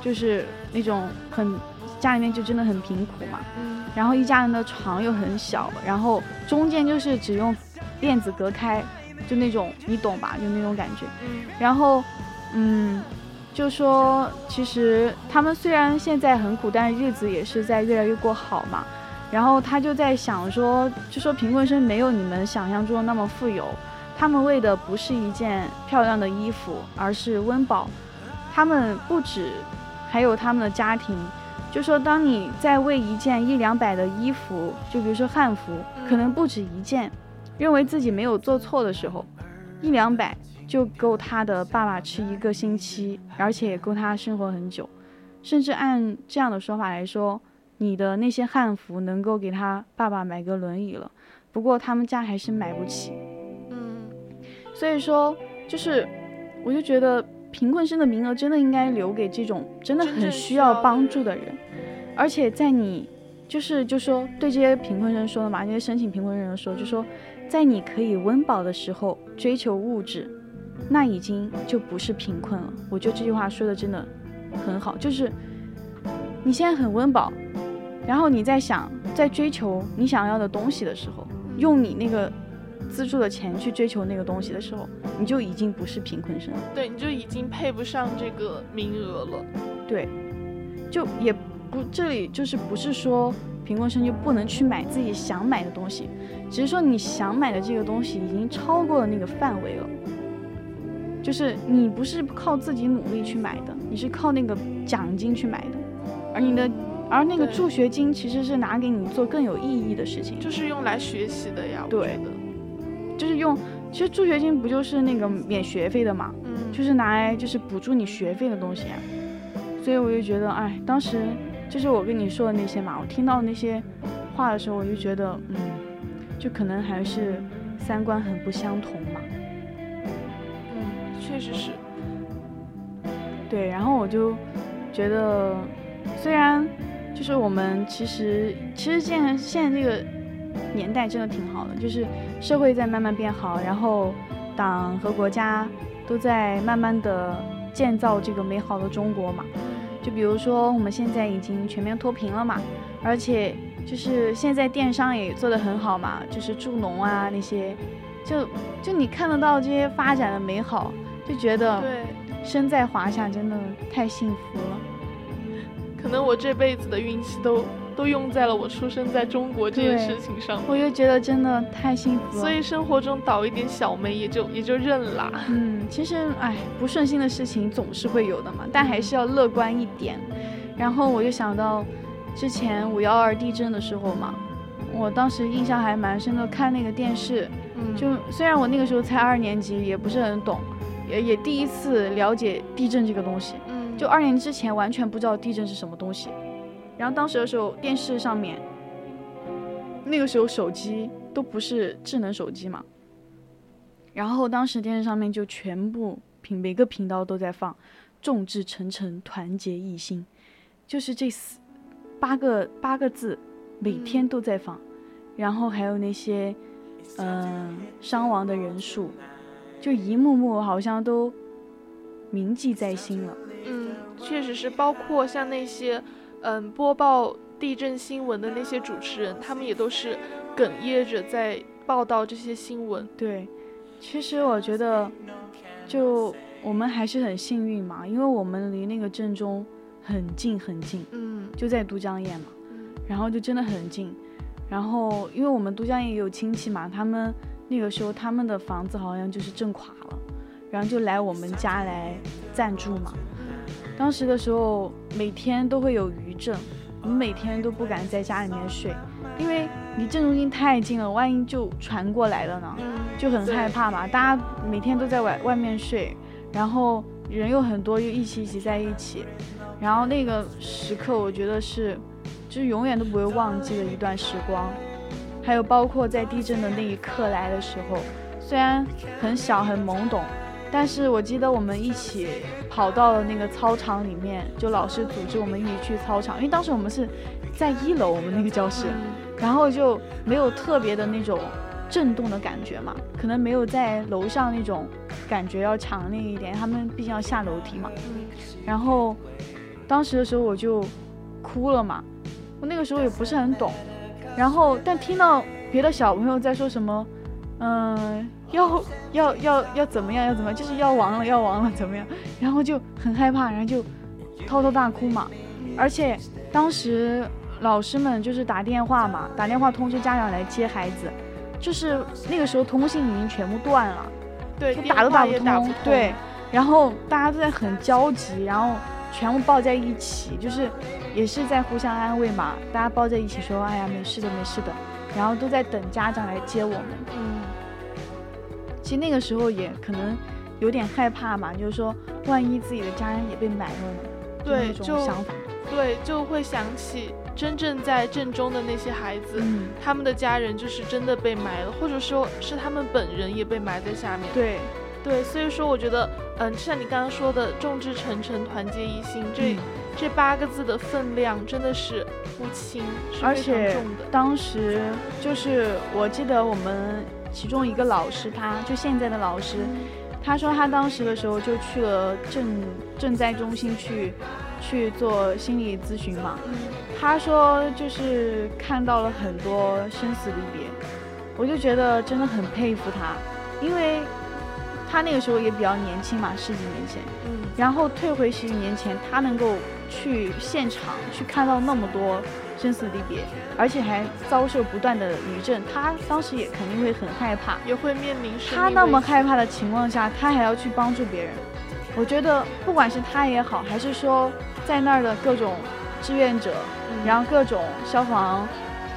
就是那种很家里面就真的很贫苦嘛，嗯然后一家人的床又很小，然后中间就是只用垫子隔开，就那种你懂吧？就那种感觉。嗯然后，嗯，就说其实他们虽然现在很苦，但是日子也是在越来越过好嘛。然后他就在想说，就说贫困生没有你们想象中的那么富有，他们为的不是一件漂亮的衣服，而是温饱。他们不止，还有他们的家庭。就说当你在为一件一两百的衣服，就比如说汉服，可能不止一件，认为自己没有做错的时候，一两百就够他的爸爸吃一个星期，而且也够他生活很久。甚至按这样的说法来说，你的那些汉服能够给他爸爸买个轮椅了，不过他们家还是买不起。嗯所以说，就是我就觉得贫困生的名额真的应该留给这种真的很需要帮助的人，而且在你就是就说对这些贫困生说的嘛，那些申请贫困人说，就说在你可以温饱的时候追求物质，那已经就不是贫困了。我觉得这句话说的真的很好，就是你现在很温饱，然后你在想在追求你想要的东西的时候，用你那个资助的钱去追求那个东西的时候，你就已经不是贫困生了。对，你就已经配不上这个名额了。对，就也不这里就是不是说贫困生就不能去买自己想买的东西，只是说你想买的这个东西已经超过了那个范围了。就是你不是靠自己努力去买的，你是靠那个奖金去买的，而你的而那个助学金其实是拿给你做更有意义的事情，就是用来学习的呀。我对就是用其实助学金不就是那个免学费的嘛，嗯，就是拿来就是补助你学费的东西啊。所以我就觉得，哎，当时就是我跟你说的那些嘛，我听到那些话的时候，我就觉得，嗯，就可能还是三观很不相同嘛。嗯，确实是。对，然后我就觉得，虽然就是我们其实其实现在现在这个年代真的挺好的，就是社会在慢慢变好，然后党和国家都在慢慢的建造这个美好的中国嘛。就比如说我们现在已经全面脱贫了嘛，而且就是现在电商也做得很好嘛，就是助农啊那些，就就你看得到这些发展的美好，就觉得对，身在华夏真的太幸福了。可能我这辈子的运气都都用在了我出生在中国这件事情上，我就觉得真的太幸福了。所以生活中倒一点小霉也就也就认啦。嗯，其实哎，不顺心的事情总是会有的嘛，但还是要乐观一点。然后我就想到之前五幺二地震的时候嘛，我当时印象还蛮深的，看那个电视，嗯，就虽然我那个时候才二年级，也不是很懂，也也第一次了解地震这个东西。嗯就二年之前完全不知道地震是什么东西，然后当时的时候电视上面，那个时候手机都不是智能手机嘛，然后当时电视上面就全部频每个频道都在放“众志成城，团结一心”，就是这四八个八个字，每天都在放，然后还有那些嗯、伤亡的人数，就一幕幕好像都铭记在心了。嗯，确实是，包括像那些嗯播报地震新闻的那些主持人，他们也都是哽咽着在报道这些新闻。对，其实我觉得，就我们还是很幸运嘛，因为我们离那个震中很近很近，嗯就在都江堰嘛，嗯然后就真的很近。然后因为我们都江堰也有亲戚嘛，他们那个时候他们的房子好像就是震垮了，然后就来我们家来暂住嘛。当时的时候每天都会有余震，我们每天都不敢在家里面睡，因为离震中心太近了，万一就传过来了呢。嗯，就很害怕嘛，大家每天都在外外面睡，然后人又很多，又一起一起在一起，然后那个时刻我觉得是，就是永远都不会忘记的一段时光。还有包括在地震的那一刻来的时候，虽然很小很懵懂，但是我记得我们一起跑到了那个操场里面，就老师组织我们一起去操场，因为当时我们是在一楼，我们那个教室。嗯然后就没有特别的那种震动的感觉嘛，可能没有在楼上那种感觉要强烈一点，他们毕竟要下楼梯嘛。嗯然后当时的时候我就哭了嘛，我那个时候也不是很懂，然后但听到别的小朋友在说什么，嗯、要要要要怎么样要怎么样，就是要亡了要亡了怎么样，然后就很害怕，然后就偷偷大哭嘛，而且当时老师们就是打电话嘛，打电话通知家长来接孩子，就是那个时候通信已经全部断了。对，打都打不通。对，然后大家都在很焦急，然后全部抱在一起，就是也是在互相安慰嘛，大家抱在一起说，哎呀，没事的，没事的，然后都在等家长来接我们。嗯，其实那个时候也可能有点害怕嘛，就是说万一自己的家人也被埋了呢，对，就想法。对，就会想起真正在震中的那些孩子，嗯，他们的家人就是真的被埋了，或者说是他们本人也被埋在下面。对，对，所以说我觉得，嗯，像你刚刚说的“众志成城，团结一心”，这、嗯这八个字的分量真的是不轻，是非常而且重的。当时就是我记得我们其中一个老师他，就现在的老师，他说他当时的时候就去了赈赈灾中心去去做心理咨询嘛。嗯他说就是看到了很多生死离别，我就觉得真的很佩服他，因为他那个时候也比较年轻嘛，十几年前。嗯然后退回十几年前，他能够去现场去看到那么多生死离别，而且还遭受不断的余震，他当时也肯定会很害怕。也会面临他那么害怕的情况下，他还要去帮助别人，我觉得不管是他也好，还是说在那儿的各种志愿者，嗯然后各种消防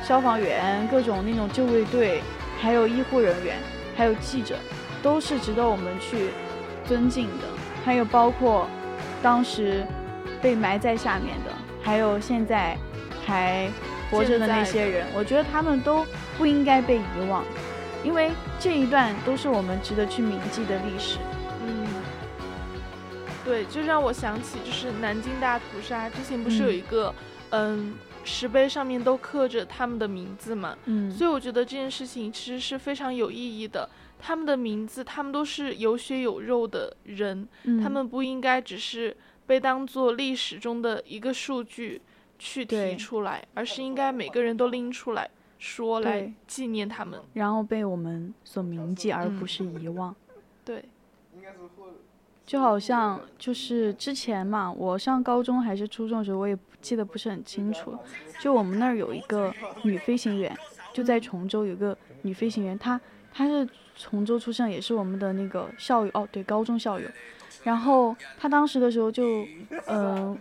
消防员、各种那种救卫队，还有医护人员，还有记者，都是值得我们去尊敬的。还有包括当时被埋在下面的，还有现在还活着的那些人，我觉得他们都不应该被遗忘，因为这一段都是我们值得去铭记的历史。嗯，对，就让我想起就是南京大屠杀之前不是有嗯一个嗯石碑上面都刻着他们的名字嘛，嗯所以我觉得这件事情其实是非常有意义的。他们的名字，他们都是有血有肉的人，嗯他们不应该只是被当做历史中的一个数据去提出来，而是应该每个人都拎出来说来纪念他们。然后被我们所铭记，而不嗯是遗忘。对，就好像就是之前嘛，我上高中还是初中的时候，我也记得不是很清楚。就我们那儿有一个女飞行员，就在崇州有个女飞行员，她她是崇州出生，也是我们的那个校友哦，对，高中校友。然后他当时的时候就，嗯、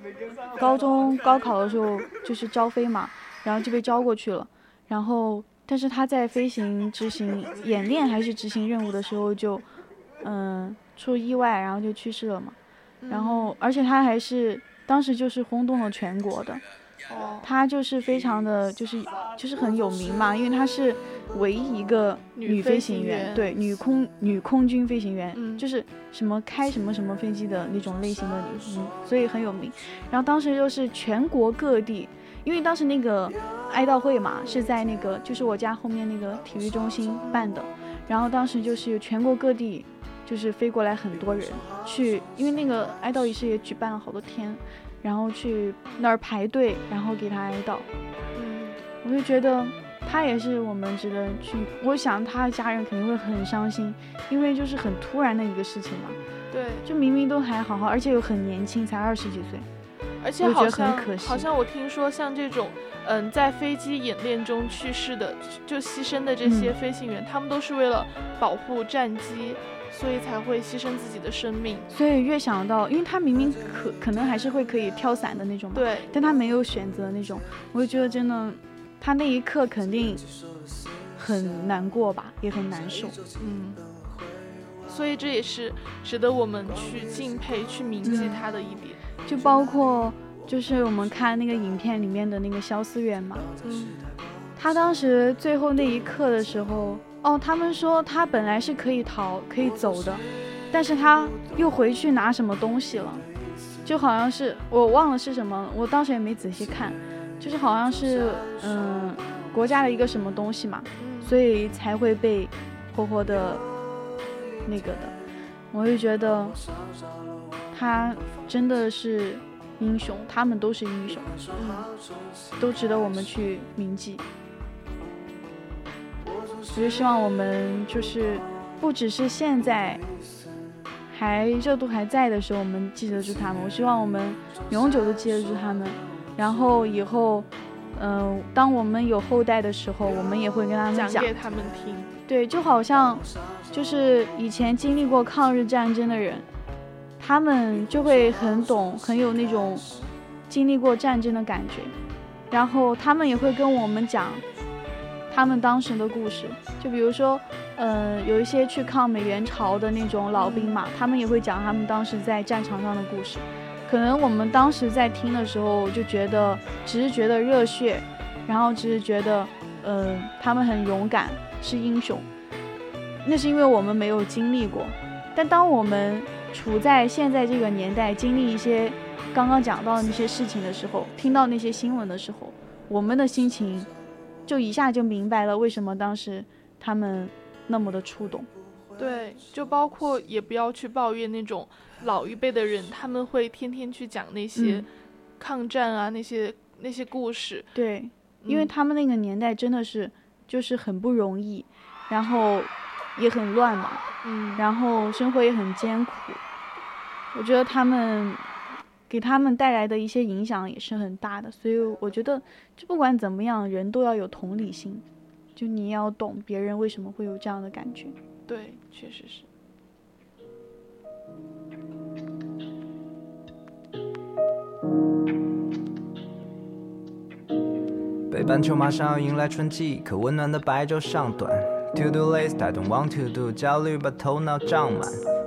高中高考的时候就是招飞嘛，然后就被招过去了。然后，但是他在飞行执行演练还是执行任务的时候就，嗯、出意外，然后就去世了嘛。然后，而且他还是当时就是轰动了全国的。哦，她就是非常的就是就是很有名嘛，因为她是唯一一个女女飞飞行行员，员对，女空女空军飞行员，嗯就是什么开什么什么飞机的那种类型的女，嗯，所以很有名。然后当时就是全国各地，因为当时那个哀悼会嘛是在那个就是我家后面那个体育中心办的，然后当时就是全国各地就是飞过来很多人去，因为那个哀悼仪式也举办了好多天，然后去那儿排队，然后给他哀悼。嗯，我就觉得他也是我们值得去，我想他的家人肯定会很伤心，因为就是很突然的一个事情嘛，对，就明明都还好好，而且又很年轻，才二十几岁。而且好像好像我听说像这种，嗯，在飞机演练中去世的，就牺牲的这些嗯飞行员，他们都是为了保护战机，所以才会牺牲自己的生命。所以越想到，因为他明明可可能还是会可以跳伞的那种嘛，对，但他没有选择那种，我就觉得真的，他那一刻肯定很难过吧，也很难受。嗯，所以这也是值得我们去敬佩、去铭记嗯他的一点。就包括就是我们看那个影片里面的那个肖思远嘛，嗯，他当时最后那一刻的时候，哦，他们说他本来是可以逃、可以走的，但是他又回去拿什么东西了，就好像是我忘了是什么，我当时也没仔细看，就是好像是嗯国家的一个什么东西嘛，所以才会被活活的那个的，我就觉得他真的是英雄，他们都是英雄，嗯都值得我们去铭记。我就希望我们就是不只是现在还热度还在的时候，我们记得住他们。我希望我们永久的记得住他们，然后以后，嗯、当我们有后代的时候，我们也会跟他们讲讲给他们听。对，就好像就是以前经历过抗日战争的人，他们就会很懂，很有那种经历过战争的感觉，然后他们也会跟我们讲他们当时的故事。就比如说，呃，有一些去抗美援朝的那种老兵嘛，他们也会讲他们当时在战场上的故事。可能我们当时在听的时候就觉得，只是觉得热血，然后只是觉得，呃，他们很勇敢，是英雄。那是因为我们没有经历过。但当我们处在现在这个年代，经历一些刚刚讲到的那些事情的时候，听到那些新闻的时候，我们的心情就一下就明白了为什么当时他们那么的触动。对，就包括也不要去抱怨那种老一辈的人，他们会天天去讲那些嗯抗战啊，那些那些故事。对，因为嗯他们那个年代真的是就是很不容易，然后也很乱嘛，嗯，然后生活也很艰苦。我觉得他们给他们带来的一些影响也是很大的，所以我觉得就不管怎么样，人都要有同理心，就你要懂别人为什么会有这样的感觉。对，确实是。北半球马上要迎来春季，可温暖的白昼尚短。To do list, I don't want to do，焦虑把头脑胀满，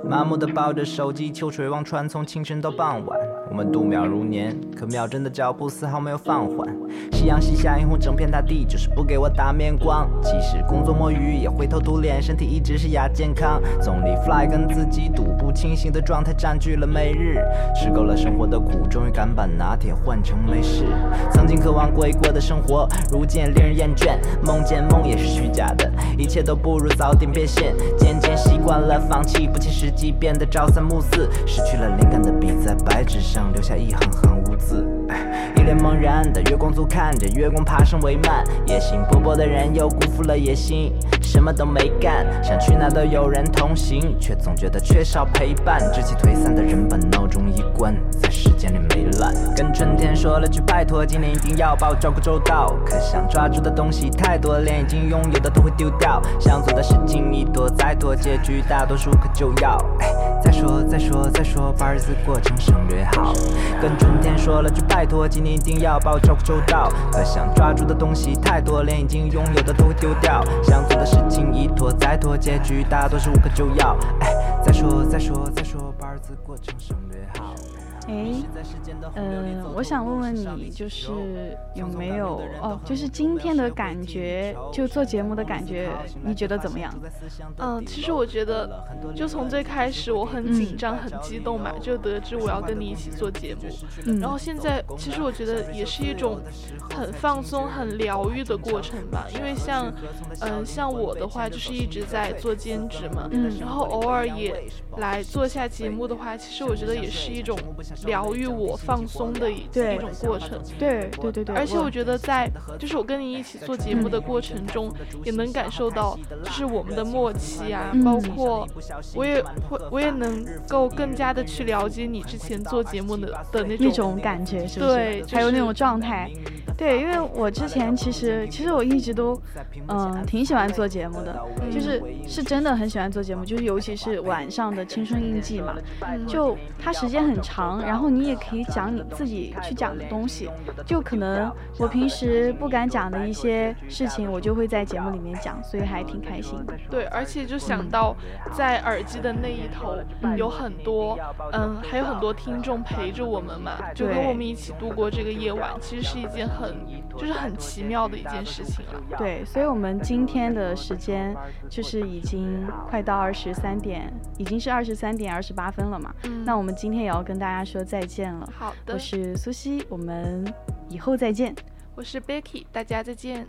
麻木的抱着手机，秋水望穿，从清晨到傍晚。我们度秒如年，可秒针的脚步丝毫没有放缓。夕阳西下，映红整片大地，就是不给我打面光。即使工作摸鱼，也灰头土脸，身体一直是亚健康。总理 fly 跟自己赌，不清醒的状态占据了每日。吃够了生活的苦，终于敢把拿铁换成美式。曾经渴望过一过的生活，如今令人厌倦。梦见梦也是虚假的，一切都不如早点变现。渐渐习惯了放弃，不切实际变得朝三暮四，失去了灵感的笔在白纸上留下一行行污渍。哎一脸茫然的月光族看着月光爬上帷幔，野心勃勃的人又辜负了野心，什么都没干，想去哪都有人同行，却总觉得缺少陪伴。志气退散的人把闹钟一关，在时间里没乱。跟春天说了句拜托，今年一定要把我照顾周到。可想抓住的东西太多，连已经拥有的都会丢掉。想做的事情一多再多，结局大多数可就要。哎，再说再说再说，把日子过成省略号。跟春天说说了句拜托，今天一定要把我照顾周到。可想抓住的东西太多，连已经拥有的都会丢掉。想做的事情一拖再拖，结局大多是无可救药。哎，再说再说再说，把日子过成什么。哎，嗯、我想问问你，就是有没有哦，就是今天的感觉，就做节目的感觉，你觉得怎么样？嗯，其实我觉得，就从最开始我很紧张、很激动嘛，就得知我要跟你一起做节目。嗯然后现在，其实我觉得也是一种很放松、很疗愈的过程吧。因为像，嗯、像我的话，就是一直在做兼职嘛，嗯然后偶尔也来做下节目的话，其实我觉得也是一种疗愈我、放松的一对一种过程。对对对对，而且我觉得在就是我跟你一起做节目的过程中，也能感受到就是我们的默契啊，嗯包括我也会我也能够更加的去了解你之前做节目的的那种那种感觉是不是？对，就是还有那种状态。对，因为我之前其实其实我一直都，嗯、挺喜欢做节目的，就是是真的很喜欢做节目，就是尤其是晚上的青春印记嘛，就它时间很长，然后你也可以讲你自己去讲的东西，就可能我平时不敢讲的一些事情，我就会在节目里面讲，所以还挺开心的。对，而且就想到在耳机的那一头有很多，嗯，还有很多听众陪着我们嘛，就跟我们一起度过这个夜晚，其实是一件很就是很奇妙的一件事情了。对，所以我们今天的时间就是已经快到二十三点，已经是二十三点二十八分了嘛。嗯那我们今天也要跟大家说再见了。好的我是苏西，我们以后再见。我是 Becky，大家再见。